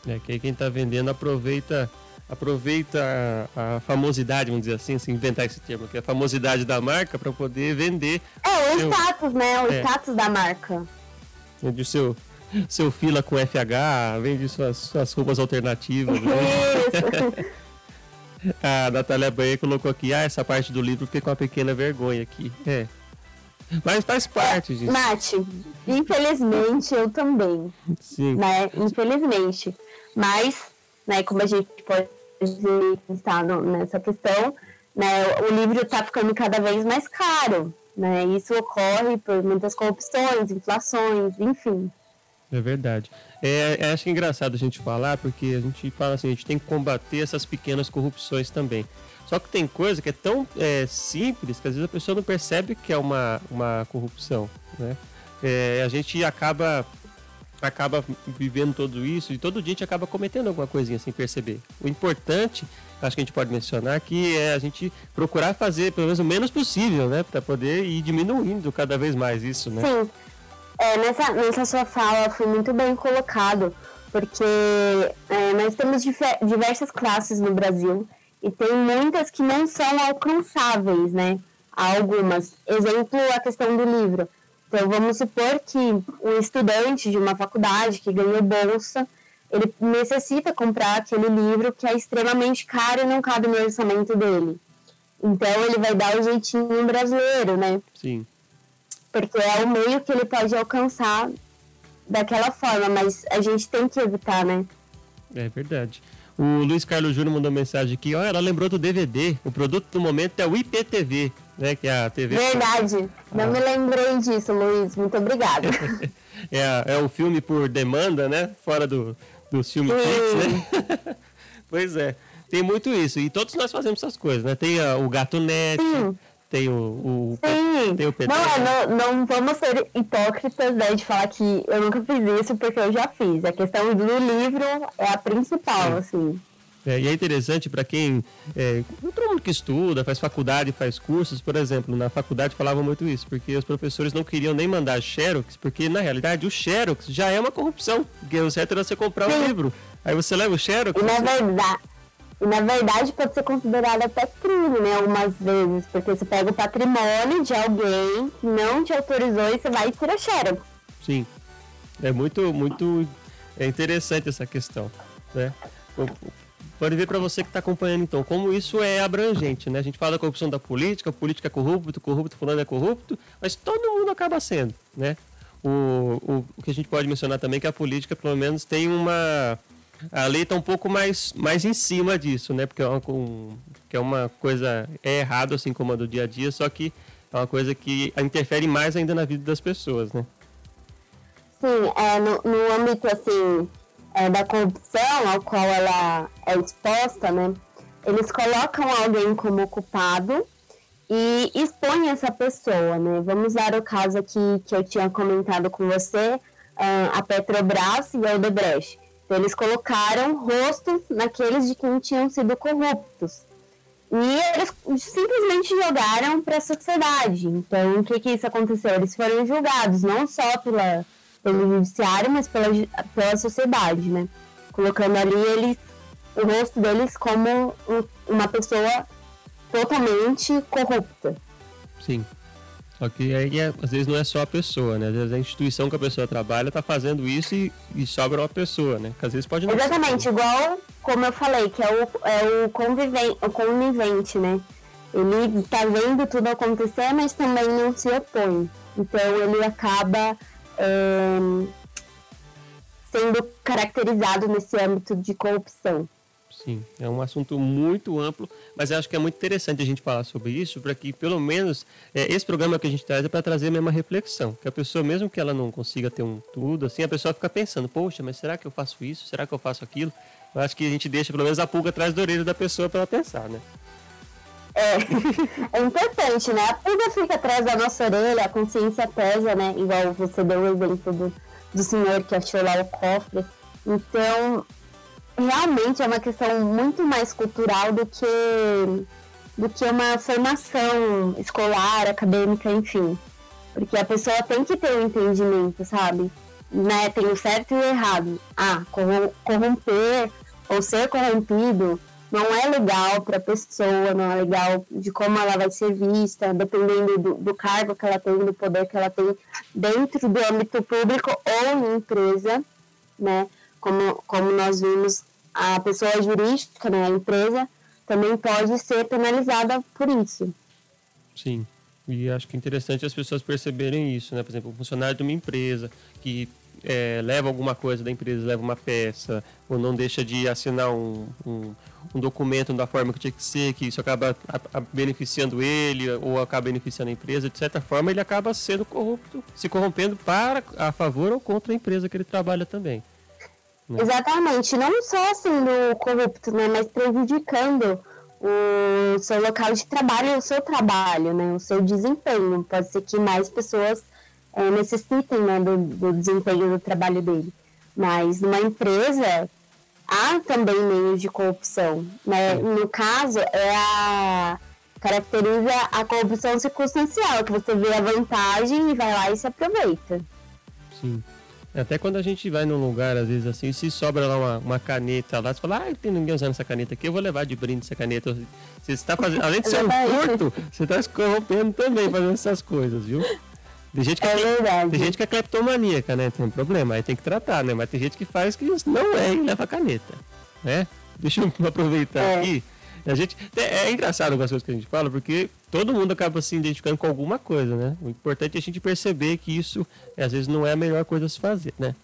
É que aí quem está vendendo aproveita aproveita a, a, famosidade, vamos dizer assim, assim, inventar esse termo, que é a famosidade da marca para poder vender. É, o seu... status, né? O é. status da marca. Vende o seu, seu fila com FH, vende suas, suas roupas alternativas. Né? A Natália Banha colocou aqui, ah, essa parte do livro fiquei com uma pequena vergonha aqui. É. Mas faz parte disso. Nath, infelizmente eu também. Sim. Né? Infelizmente. Mas, né, como a gente pode está nessa questão, né, o livro está ficando cada vez mais caro. Né? Isso ocorre por muitas corrupções, inflações, enfim. É verdade. É, é, acho engraçado a gente falar, porque a gente fala assim, a gente tem que combater essas pequenas corrupções também. Só que tem coisa que é tão é, simples que às vezes a pessoa não percebe que é uma, uma corrupção. Né? É, a gente acaba acaba vivendo tudo isso e todo dia a gente acaba cometendo alguma coisinha sem perceber. O importante, acho que a gente pode mencionar, que é a gente procurar fazer pelo menos o menos possível, né? Para poder ir diminuindo cada vez mais isso, né? Sim. É, nessa, nessa sua fala foi muito bem colocado, porque é, nós temos diversas classes no Brasil e tem muitas que não são alcançáveis, né? Algumas. Exemplo, a questão do livro então, vamos supor que um estudante de uma faculdade que ganhou bolsa, ele necessita comprar aquele livro que é extremamente caro e não cabe no orçamento dele. Então, ele vai dar o jeitinho brasileiro, né? Sim. Porque é o meio que ele pode alcançar daquela forma, mas a gente tem que evitar, né? É verdade. O Luiz Carlos Júnior mandou mensagem aqui, ó, ela lembrou do DVD. O produto do momento é o IPTV, né? Que é a TV. Verdade. Não ah. me lembrei disso, Luiz. Muito obrigado. é, é o filme por demanda, né? Fora do, do filme né? pois é. Tem muito isso. E todos nós fazemos essas coisas, né? Tem uh, o Gato Net. Sim tem o, o, Sim. Tem o não, não, não vamos ser hipócritas né, de falar que eu nunca fiz isso porque eu já fiz. A questão do livro é a principal, Sim. assim. É, e é interessante para quem. É, todo mundo que estuda, faz faculdade, faz cursos, por exemplo, na faculdade falavam muito isso, porque os professores não queriam nem mandar Xerox, porque na realidade o Xerox já é uma corrupção, porque o certo era você comprar o um livro. Aí você leva o Xerox. E na verdade, e na verdade pode ser considerado até crime, né? Algumas vezes, porque você pega o patrimônio de alguém que não te autorizou e você vai e tira xerox. Sim. É muito, muito é interessante essa questão, né? Pode ver para você que está acompanhando então, como isso é abrangente, né? A gente fala da corrupção da política, política é corrupto, corrupto fulano é corrupto, mas todo mundo acaba sendo, né? O, o, o que a gente pode mencionar também é que a política, pelo menos, tem uma a lei está um pouco mais, mais em cima disso, né? Porque é uma, um, que é uma coisa é errado, assim como a do dia a dia, só que é uma coisa que interfere mais ainda na vida das pessoas, né? Sim, é, no, no âmbito assim é, da corrupção ao qual ela é exposta, né? Eles colocam alguém como culpado e expõem essa pessoa, né? Vamos dar o caso aqui que eu tinha comentado com você, ah, a Petrobras e a Odebrecht. Então, eles colocaram rostos naqueles de quem tinham sido corruptos. E eles simplesmente jogaram para a sociedade. Então, o que, que isso aconteceu? Eles foram julgados não só pela, pelo judiciário, mas pela, pela sociedade, né? Colocando ali eles, o rosto deles como um, uma pessoa totalmente corrupta. Sim. Só que aí, é, às vezes, não é só a pessoa, né? Às vezes a instituição que a pessoa trabalha está fazendo isso e, e, sobra uma pessoa, né? Que às vezes pode não Exatamente, ser. igual como eu falei, que é o, é o, convivente, o conivente, né? Ele tá vendo tudo acontecer, mas também não se opõe. Então ele acaba é, sendo caracterizado nesse âmbito de corrupção. Sim, é um assunto muito amplo, mas acho que é muito interessante a gente falar sobre isso, para que pelo menos é, esse programa que a gente traz é para trazer mesmo uma reflexão, que a pessoa, mesmo que ela não consiga ter um tudo, assim, a pessoa fica pensando, poxa, mas será que eu faço isso? Será que eu faço aquilo? Eu acho que a gente deixa pelo menos a pulga atrás da orelha da pessoa para ela pensar, né? É, é importante, né? A pulga fica atrás da nossa orelha, a consciência pesa, né? Igual você deu o exemplo do, do senhor que achou lá o cofre. Então, realmente é uma questão muito mais cultural do que, do que uma formação escolar, acadêmica, enfim. Porque a pessoa tem que ter um entendimento, sabe? Né? Tem o certo e o errado. Ah, corromper ou ser corrompido não é legal para a pessoa, não é legal de como ela vai ser vista, dependendo do, do, cargo que ela tem, do poder que ela tem dentro do âmbito público ou em empresa, né? Como, como nós vimos, a pessoa jurídica, né, a empresa, também pode ser penalizada por isso. Sim. E acho que é interessante as pessoas perceberem isso, né? Por exemplo, um funcionário de uma empresa que é, leva alguma coisa da empresa, leva uma peça, ou não deixa de assinar um, um, um documento da forma que tinha que ser, que isso acaba a, a beneficiando ele ou acaba beneficiando a empresa, de certa forma ele acaba sendo corrupto, se corrompendo para a favor ou contra a empresa que ele trabalha também. Né? Exatamente, não só sendo corrupto, né, mas prejudicando o seu local de trabalho, o seu trabalho, né, o seu desempenho. Pode ser que mais pessoas é, necessitem né, do, do, desempenho do trabalho dele. Mas numa empresa há também meios de corrupção. Né? No caso, é a caracteriza a corrupção circunstancial, que você vê a vantagem e vai lá e se aproveita. Sim. Até quando a gente vai num lugar, às vezes assim, se sobra lá uma, uma caneta lá, você fala, ah, tem ninguém usando essa caneta aqui, eu vou levar de brinde essa caneta. Você está fazendo, além de ser um furto, você está se corrompendo também fazendo essas coisas, viu? Tem gente que é verdade. Tem gente que é cleptomaníaca, né? Tem um problema, aí tem que tratar, né? Mas tem gente que faz que não é e leva caneta, né? Deixa eu aproveitar é. aqui. A gente, é, é engraçado algumas coisas que a gente fala, porque todo mundo acaba se identificando com alguma coisa, né? O importante é a gente perceber que isso, às vezes, não é a melhor coisa a se fazer, né?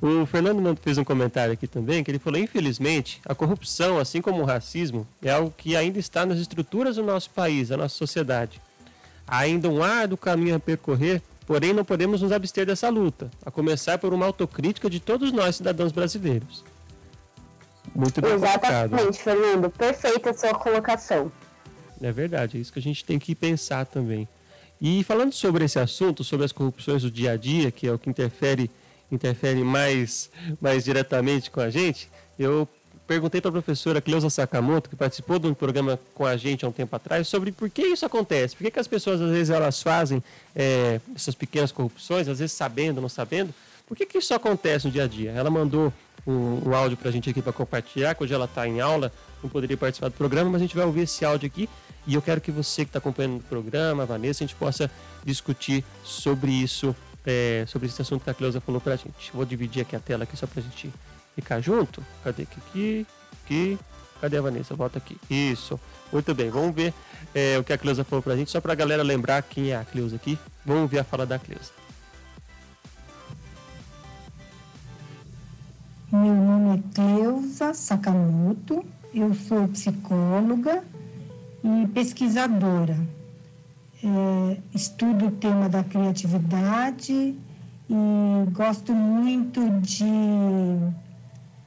O Fernando fez um comentário aqui também, que ele falou, infelizmente, a corrupção, assim como o racismo, é algo que ainda está nas estruturas do nosso país, da nossa sociedade. Ainda um árduo caminho a percorrer, porém não podemos nos abster dessa luta, a começar por uma autocrítica de todos nós cidadãos brasileiros. Muito bem Exatamente, colocado. Fernando. Perfeita a sua colocação. É verdade, é isso que a gente tem que pensar também. E falando sobre esse assunto, sobre as corrupções do dia a dia, que é o que interfere, interfere mais, mais diretamente com a gente, eu perguntei para a professora Cleusa Sakamoto, que participou de um programa com a gente há um tempo atrás, sobre por que isso acontece. Por que, que as pessoas, às vezes, elas fazem é, essas pequenas corrupções, às vezes sabendo, não sabendo. Por que, que isso acontece no dia a dia? Ela mandou um, um áudio para a gente aqui para compartilhar, hoje ela está em aula, não poderia participar do programa, mas a gente vai ouvir esse áudio aqui e eu quero que você que está acompanhando o programa, Vanessa, a gente possa discutir sobre isso, é, sobre esse assunto que a Cleusa falou para a gente. Vou dividir aqui a tela aqui só para a gente ficar junto. Cadê aqui? Aqui. Cadê a Vanessa? Volta aqui. Isso. Muito bem. Vamos ver é, o que a Cleusa falou pra gente, só pra galera lembrar quem é a Cleusa aqui. Vamos ver a fala da Cleusa. Meu nome é Cleusa Sakamoto, eu sou psicóloga e pesquisadora. É, estudo o tema da criatividade e gosto muito de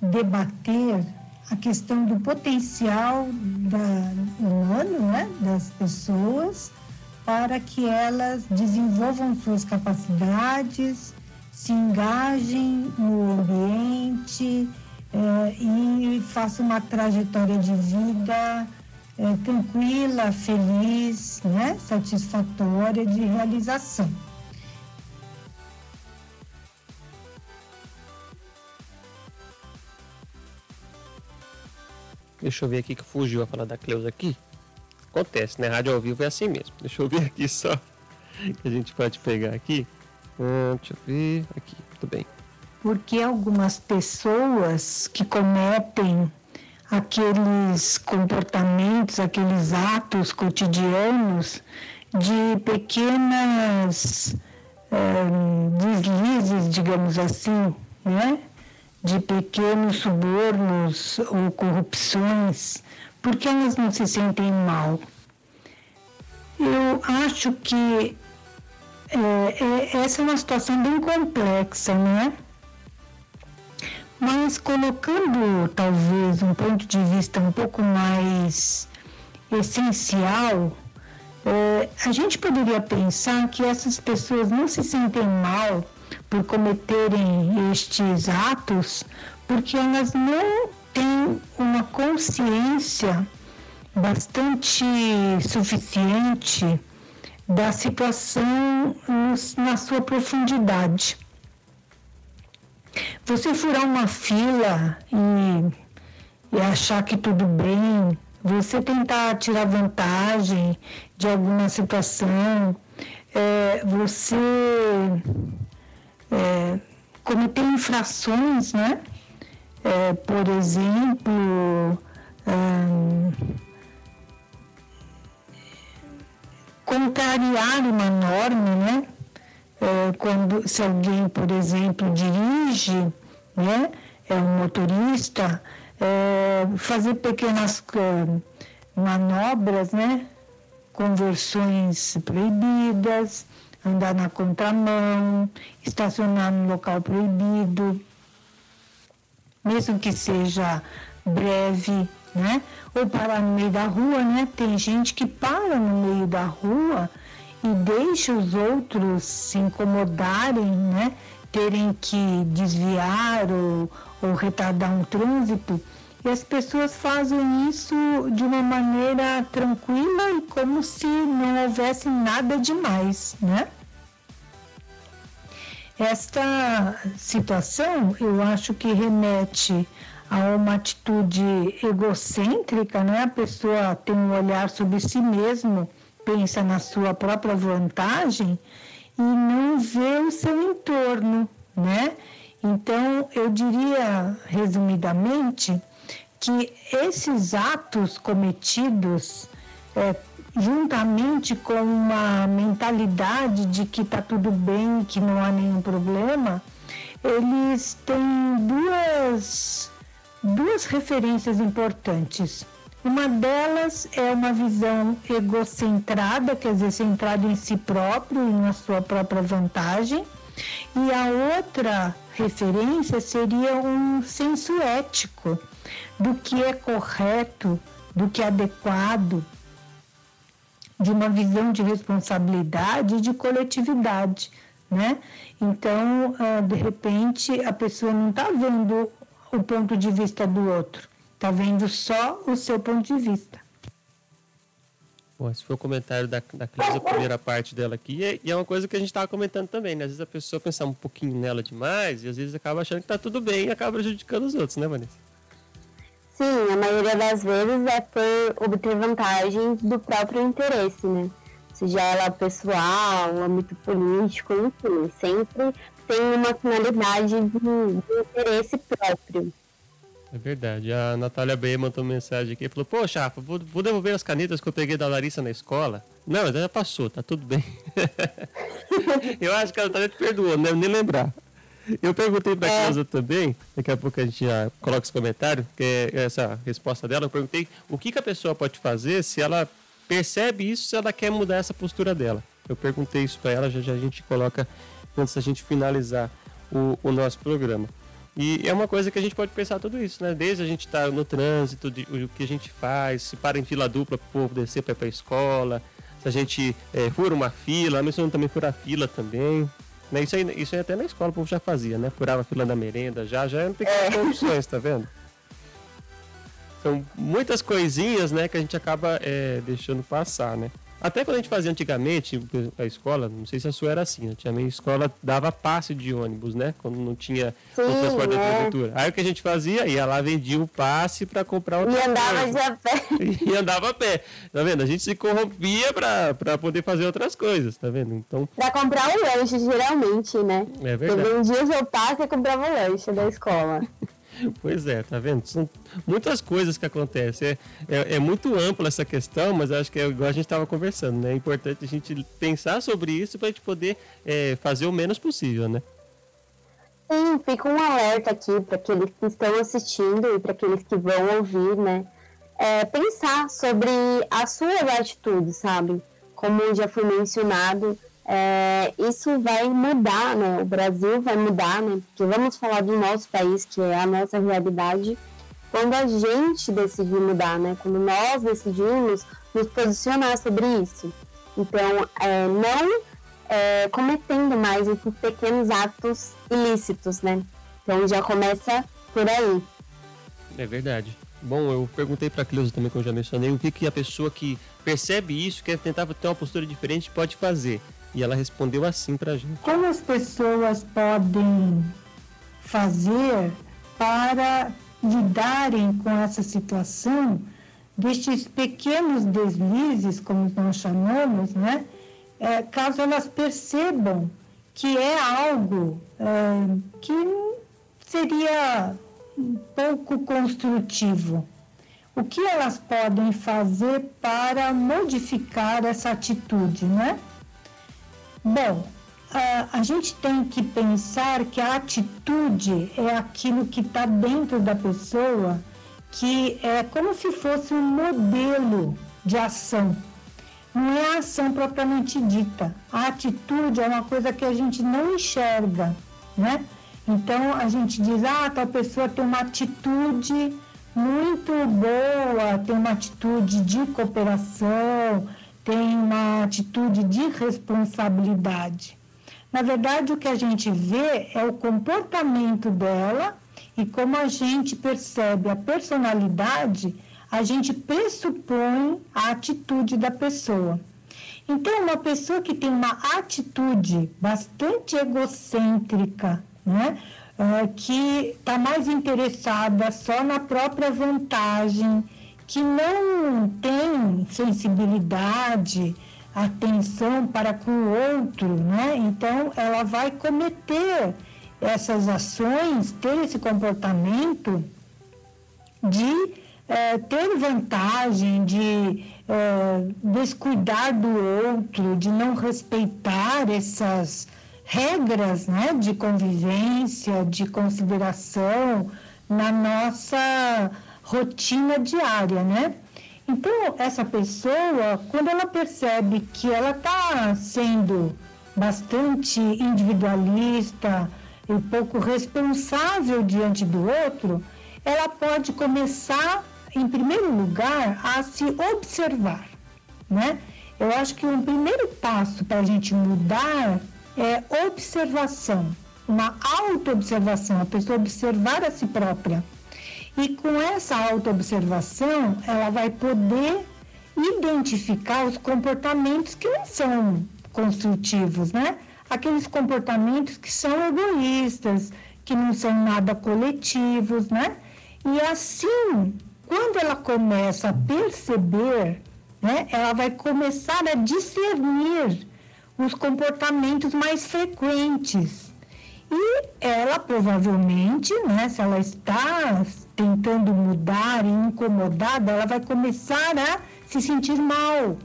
debater a questão do potencial da, humano, né, das pessoas, para que elas desenvolvam suas capacidades, se engajem no ambiente é, e façam uma trajetória de vida é, tranquila, feliz, né, satisfatória de realização. Deixa eu ver aqui que fugiu a falar da Cleusa aqui. Acontece, né? Rádio ao vivo é assim mesmo. Deixa eu ver aqui só. Que a gente pode pegar aqui. Hum, deixa eu ver. Aqui, tudo bem. Porque algumas pessoas que cometem aqueles comportamentos, aqueles atos cotidianos de pequenas é, deslizes, digamos assim, né? De pequenos subornos ou corrupções, por que elas não se sentem mal? Eu acho que é, é, essa é uma situação bem complexa, né? Mas colocando talvez um ponto de vista um pouco mais essencial, é, a gente poderia pensar que essas pessoas não se sentem mal por cometerem estes atos porque elas não têm uma consciência bastante suficiente da situação na sua profundidade. Você furar uma fila e, e achar que tudo bem, você tentar tirar vantagem de alguma situação, é, você é, cometer infrações, né? É, por exemplo, contrariar uma norma, né? É, quando, se alguém, por exemplo, dirige, né? É um motorista, é, fazer pequenas é, manobras, né? Conversões proibidas, andar na contramão, estacionar no local proibido, mesmo que seja breve, né? Ou parar no meio da rua, né? Tem gente que para no meio da rua e deixa os outros se incomodarem, né? Terem que desviar ou, ou retardar um trânsito. E as pessoas fazem isso de uma maneira tranquila e como se não houvesse nada demais, né? Esta situação eu acho que remete a uma atitude egocêntrica, né? A pessoa tem um olhar sobre si mesmo, pensa na sua própria vantagem e não vê o seu entorno, né? Então, eu diria, resumidamente, que esses atos cometidos, é, juntamente com uma mentalidade de que está tudo bem, que não há nenhum problema, eles têm duas duas referências importantes. Uma delas é uma visão egocentrada, quer dizer, centrada em si próprio e na sua própria vantagem. E a outra referência seria um senso ético do que é correto, do que é adequado, de uma visão de responsabilidade e de coletividade, né? Então, ah, de repente, a pessoa não está vendo o ponto de vista do outro. Está vendo só o seu ponto de vista. Bom, esse foi o comentário da, da Cris, a primeira parte dela aqui. E, e é uma coisa que a gente estava comentando também, né? Às vezes a pessoa pensa um pouquinho nela demais e às vezes acaba achando que está tudo bem e acaba prejudicando os outros, né, Vanessa? Sim, a maioria das vezes é por obter vantagens do próprio interesse, né? Seja ela pessoal, âmbito político, enfim, sempre tem uma finalidade de, de interesse próprio. É verdade. A Natália B mandou mensagem aqui. Falou, Chapa, vou, vou, devolver as canetas que eu peguei da Larissa na escola. Não, mas já passou, tá tudo bem. eu acho que ela tá te perdoando, não nem lembrar. Eu perguntei pra é. Cláudia também, daqui a pouco a gente já coloca esse comentário, que é essa resposta dela. Eu perguntei o que, que a pessoa pode fazer se ela percebe isso, se ela quer mudar essa postura dela. Eu perguntei isso para ela, já, já a gente coloca antes da gente finalizar o, o nosso programa. E é uma coisa que a gente pode pensar tudo isso, né? Desde a gente estar tá no trânsito, de, o que a gente faz, se para em fila dupla para o povo descer para ir para a escola, se a gente é, fura uma fila, a também fura a fila também. Né? Isso, aí, isso aí até na escola o povo já fazia, né? Furava a fila da merenda já, já eram pequenas é. corrupções, tá vendo? São muitas coisinhas, né, que a gente acaba é, deixando passar, né? Até quando a gente fazia antigamente a escola, não sei se a sua era assim, antigamente a escola dava passe de ônibus, né? Quando não tinha Sim, o transporte é. da prefeitura. Aí o que a gente fazia? Ia lá, vendia o passe para comprar o E andava de a pé. E andava a pé. Tá vendo? A gente se corrompia para poder fazer outras coisas, tá vendo? Então... Para comprar o lanche, geralmente, né? É verdade. Eu vendia o seu passe e comprava o lanche da escola. Pois é, tá vendo? São muitas coisas que acontecem. É, é, é muito ampla essa questão, mas acho que é igual a gente estava conversando, né? É importante a gente pensar sobre isso para a gente poder é, fazer o menos possível, né? Sim, fica um alerta aqui para aqueles que estão assistindo e para aqueles que vão ouvir, né? É, pensar sobre as suas atitudes, sabe? Como já foi mencionado, é, isso vai mudar, né? O Brasil vai mudar, né? Porque vamos falar do nosso país, que é a nossa realidade, quando a gente decidir mudar, né? Quando nós decidimos nos posicionar sobre isso. Então, é, não é, cometendo mais esses pequenos atos ilícitos, né? Então já começa por aí. É verdade. Bom, eu perguntei para a Cleusa também, como eu já mencionei, o que, que a pessoa que percebe isso, quer tentar ter uma postura diferente, pode fazer. E ela respondeu assim para a gente. Como as pessoas podem fazer para lidarem com essa situação destes pequenos deslizes, como nós chamamos, né? É, caso elas percebam que é algo é, que seria pouco construtivo. O que elas podem fazer para modificar essa atitude, né? Bom, a, a gente tem que pensar que a atitude é aquilo que está dentro da pessoa, que é como se fosse um modelo de ação. Não é a ação propriamente dita. A atitude é uma coisa que a gente não enxerga, né? Então a gente diz, ah, tal pessoa tem uma atitude muito boa, tem uma atitude de cooperação, tem uma atitude de responsabilidade. Na verdade, o que a gente vê é o comportamento dela e como a gente percebe a personalidade, a gente pressupõe a atitude da pessoa. Então, uma pessoa que tem uma atitude bastante egocêntrica, né? É, que está mais interessada só na própria vantagem, que não tem sensibilidade, atenção para com o outro, né? Então ela vai cometer essas ações, ter esse comportamento de é, ter vantagem, de é, descuidar do outro, de não respeitar essas regras né, de convivência, de consideração na nossa rotina diária, né? Então, essa pessoa, quando ela percebe que ela está sendo bastante individualista e pouco responsável diante do outro, ela pode começar, em primeiro lugar, a se observar, né? Eu acho que um primeiro passo para a gente mudar é observação, uma auto-observação, a pessoa observar a si própria e com essa autoobservação, ela vai poder identificar os comportamentos que não são construtivos, né? Aqueles comportamentos que são egoístas, que não são nada coletivos, né? E assim, quando ela começa a perceber, né, ela vai começar a discernir os comportamentos mais frequentes. E ela provavelmente, né, se ela está tentando mudar e incomodada, ela vai começar a se sentir mal,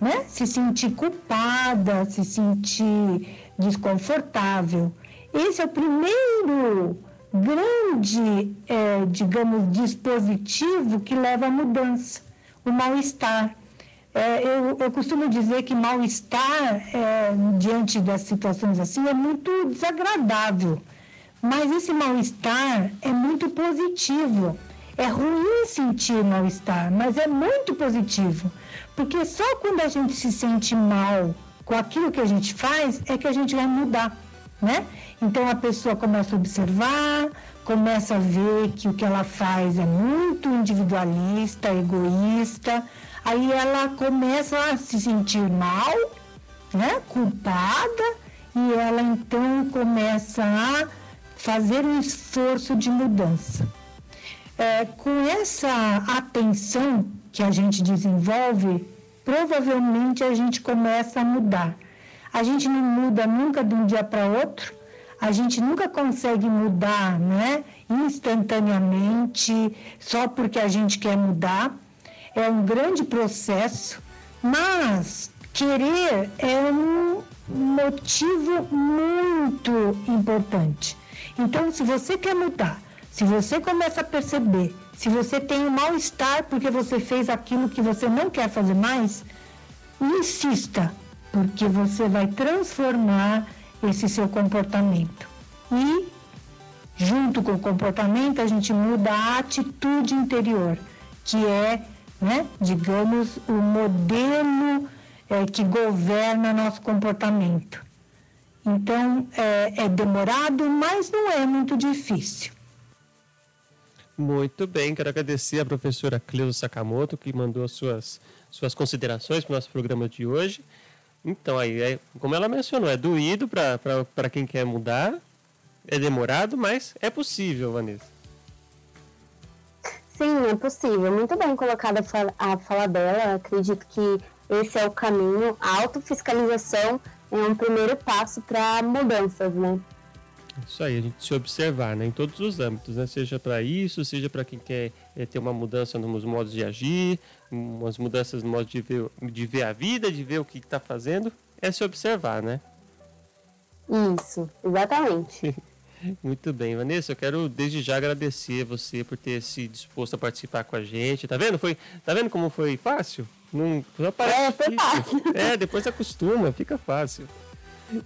né? Se sentir culpada, se sentir desconfortável. Esse é o primeiro grande, é, digamos, dispositivo que leva à mudança, o mal-estar. É, eu, eu, costumo dizer que mal-estar é, diante das situações assim é muito desagradável. Mas esse mal-estar é muito positivo. É ruim sentir mal-estar, mas é muito positivo. Porque só quando a gente se sente mal com aquilo que a gente faz é que a gente vai mudar, né? Então a pessoa começa a observar, começa a ver que o que ela faz é muito individualista, egoísta. Aí ela começa a se sentir mal, né? Culpada, e ela então começa a fazer um esforço de mudança. É, com essa atenção que a gente desenvolve, provavelmente a gente começa a mudar. A gente não muda nunca de um dia para outro, a gente nunca consegue mudar né, instantaneamente, só porque a gente quer mudar. É um grande processo, mas querer é um motivo muito importante. Então, se você quer mudar, se você começa a perceber, se você tem um mal-estar porque você fez aquilo que você não quer fazer mais, insista, porque você vai transformar esse seu comportamento. E, junto com o comportamento, a gente muda a atitude interior, que é, né, digamos, o modelo é, que governa nosso comportamento. Então, é, é demorado, mas não é muito difícil. Muito bem, quero agradecer a professora Cleusa Sakamoto, que mandou suas, suas considerações para o nosso programa de hoje. Então, aí, é, como ela mencionou, é doído para quem quer mudar, é demorado, mas é possível, Vanessa. Sim, é possível. Muito bem colocada a fala dela. Acredito que esse é o caminho. A autofiscalização um primeiro passo para mudanças, né? Isso aí, a gente se observar, né, em todos os âmbitos, né, seja para isso, seja para quem quer é, ter uma mudança nos modos de agir, umas mudanças no modo de ver, de ver a vida, de ver o que está fazendo, é se observar, né? Isso, exatamente. Muito bem, Vanessa, eu quero desde já agradecer você por ter se disposto a participar com a gente. Tá vendo? Foi, tá vendo como foi fácil? Não, não parece é, fácil. É, depois acostuma, fica fácil.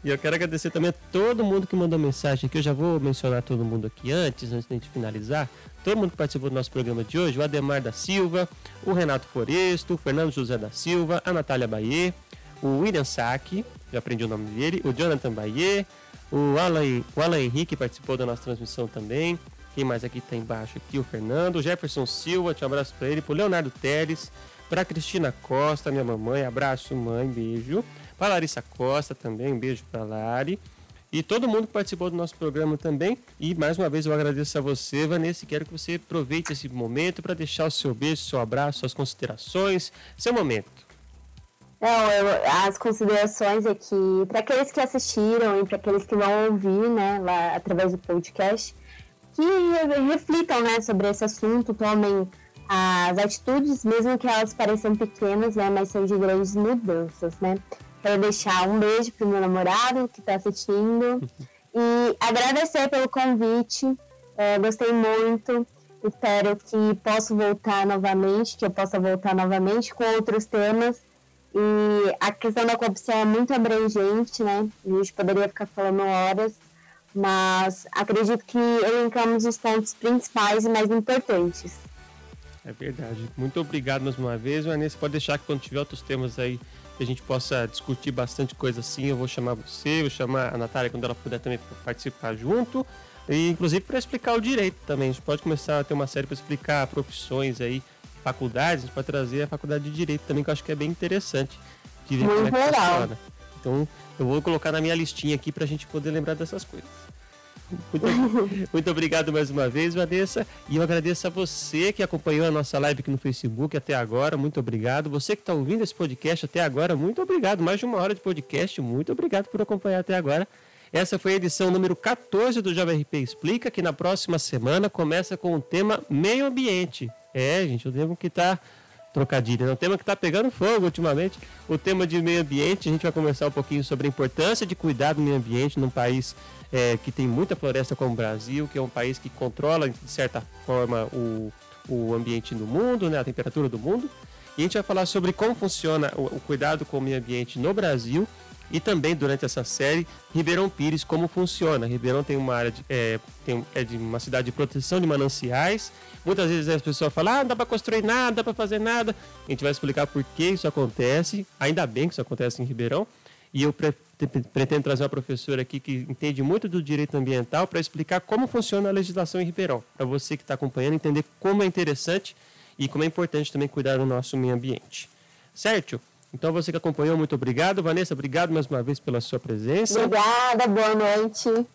E eu quero agradecer também a todo mundo que mandou mensagem aqui. Eu já vou mencionar todo mundo aqui antes, antes de gente finalizar. Todo mundo que participou do nosso programa de hoje: o Ademar da Silva, o Renato Foresto, o Fernando José da Silva, a Natália Baie, o William Sack, já aprendi o nome dele, o Jonathan Baie, o Alan, o Alan Henrique participou da nossa transmissão também. Quem mais aqui está embaixo? Aqui o Fernando, o Jefferson Silva, te um abraço para ele, para o Leonardo Teles, para Cristina Costa, minha mamãe, abraço mãe, beijo. Para Larissa Costa também, um beijo para Lari. E todo mundo que participou do nosso programa também. E mais uma vez eu agradeço a você, Vanessa, quero que você aproveite esse momento para deixar o seu beijo, seu abraço, suas considerações, seu momento. Não, eu, as considerações é que, para aqueles que assistiram e para aqueles que vão ouvir, né, lá através do podcast, que reflitam, né, sobre esse assunto, tomem as atitudes, mesmo que elas pareçam pequenas, né, mas são de grandes mudanças, né. Quero deixar um beijo pro meu namorado que está assistindo e agradecer pelo convite. É, gostei muito. Espero que possa voltar novamente, que eu possa voltar novamente com outros temas. E a questão da corrupção é muito abrangente, né? A gente poderia ficar falando horas, mas acredito que elencamos os pontos principais e mais importantes. É verdade. Muito obrigado mais uma vez, Vanessa. Pode deixar que quando tiver outros temas aí que a gente possa discutir bastante coisa assim. Eu vou chamar você, vou chamar a Natália quando ela puder também participar junto. E inclusive para explicar o direito também. A gente pode começar a ter uma série para explicar profissões aí, faculdades, a gente pode trazer a faculdade de direito também, que eu acho que é bem interessante de ver Muito como é que legal. funciona. Então eu vou colocar na minha listinha aqui para a gente poder lembrar dessas coisas. Muito, muito, obrigado mais uma vez, Vanessa. E eu agradeço a você que acompanhou a nossa live aqui no Facebook até agora. Muito obrigado. Você que está ouvindo esse podcast até agora, muito obrigado. Mais de uma hora de podcast. Muito obrigado por acompanhar até agora. Essa foi a edição número 14 do Jovem RP Explica, que na próxima semana começa com o tema meio ambiente. É, gente, o tema que está trocadilho, é um tema que está pegando fogo ultimamente. O tema de meio ambiente, a gente vai conversar um pouquinho sobre a importância de cuidar do meio ambiente num país é, que tem muita floresta como o Brasil, que é um país que controla, de certa forma, o, o ambiente no mundo, né, a temperatura do mundo. E a gente vai falar sobre como funciona o, o cuidado com o meio ambiente no Brasil e também durante essa série Ribeirão Pires como funciona. Ribeirão tem uma área de, é, tem, é de uma cidade de proteção de mananciais. Muitas vezes as pessoas falam, ah, não dá para construir nada, não dá para fazer nada. A gente vai explicar por que isso acontece. Ainda bem que isso acontece em Ribeirão. E eu pre pretendo trazer uma professora aqui que entende muito do direito ambiental para explicar como funciona a legislação em Ribeirão, para você que está acompanhando entender como é interessante e como é importante também cuidar do nosso meio ambiente. Certo? Então, você que acompanhou, muito obrigado. Vanessa, obrigado mais uma vez pela sua presença. Obrigada, boa noite.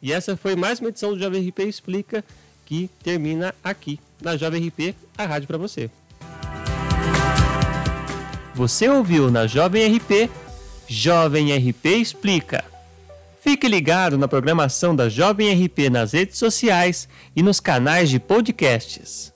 E essa foi mais uma edição do Jovem RP Explica, que termina aqui, na Jovem RP, a rádio para você. Você ouviu na Jovem RP Jovem RP Explica. Fique ligado na programação da Jovem RP nas redes sociais e nos canais de podcasts.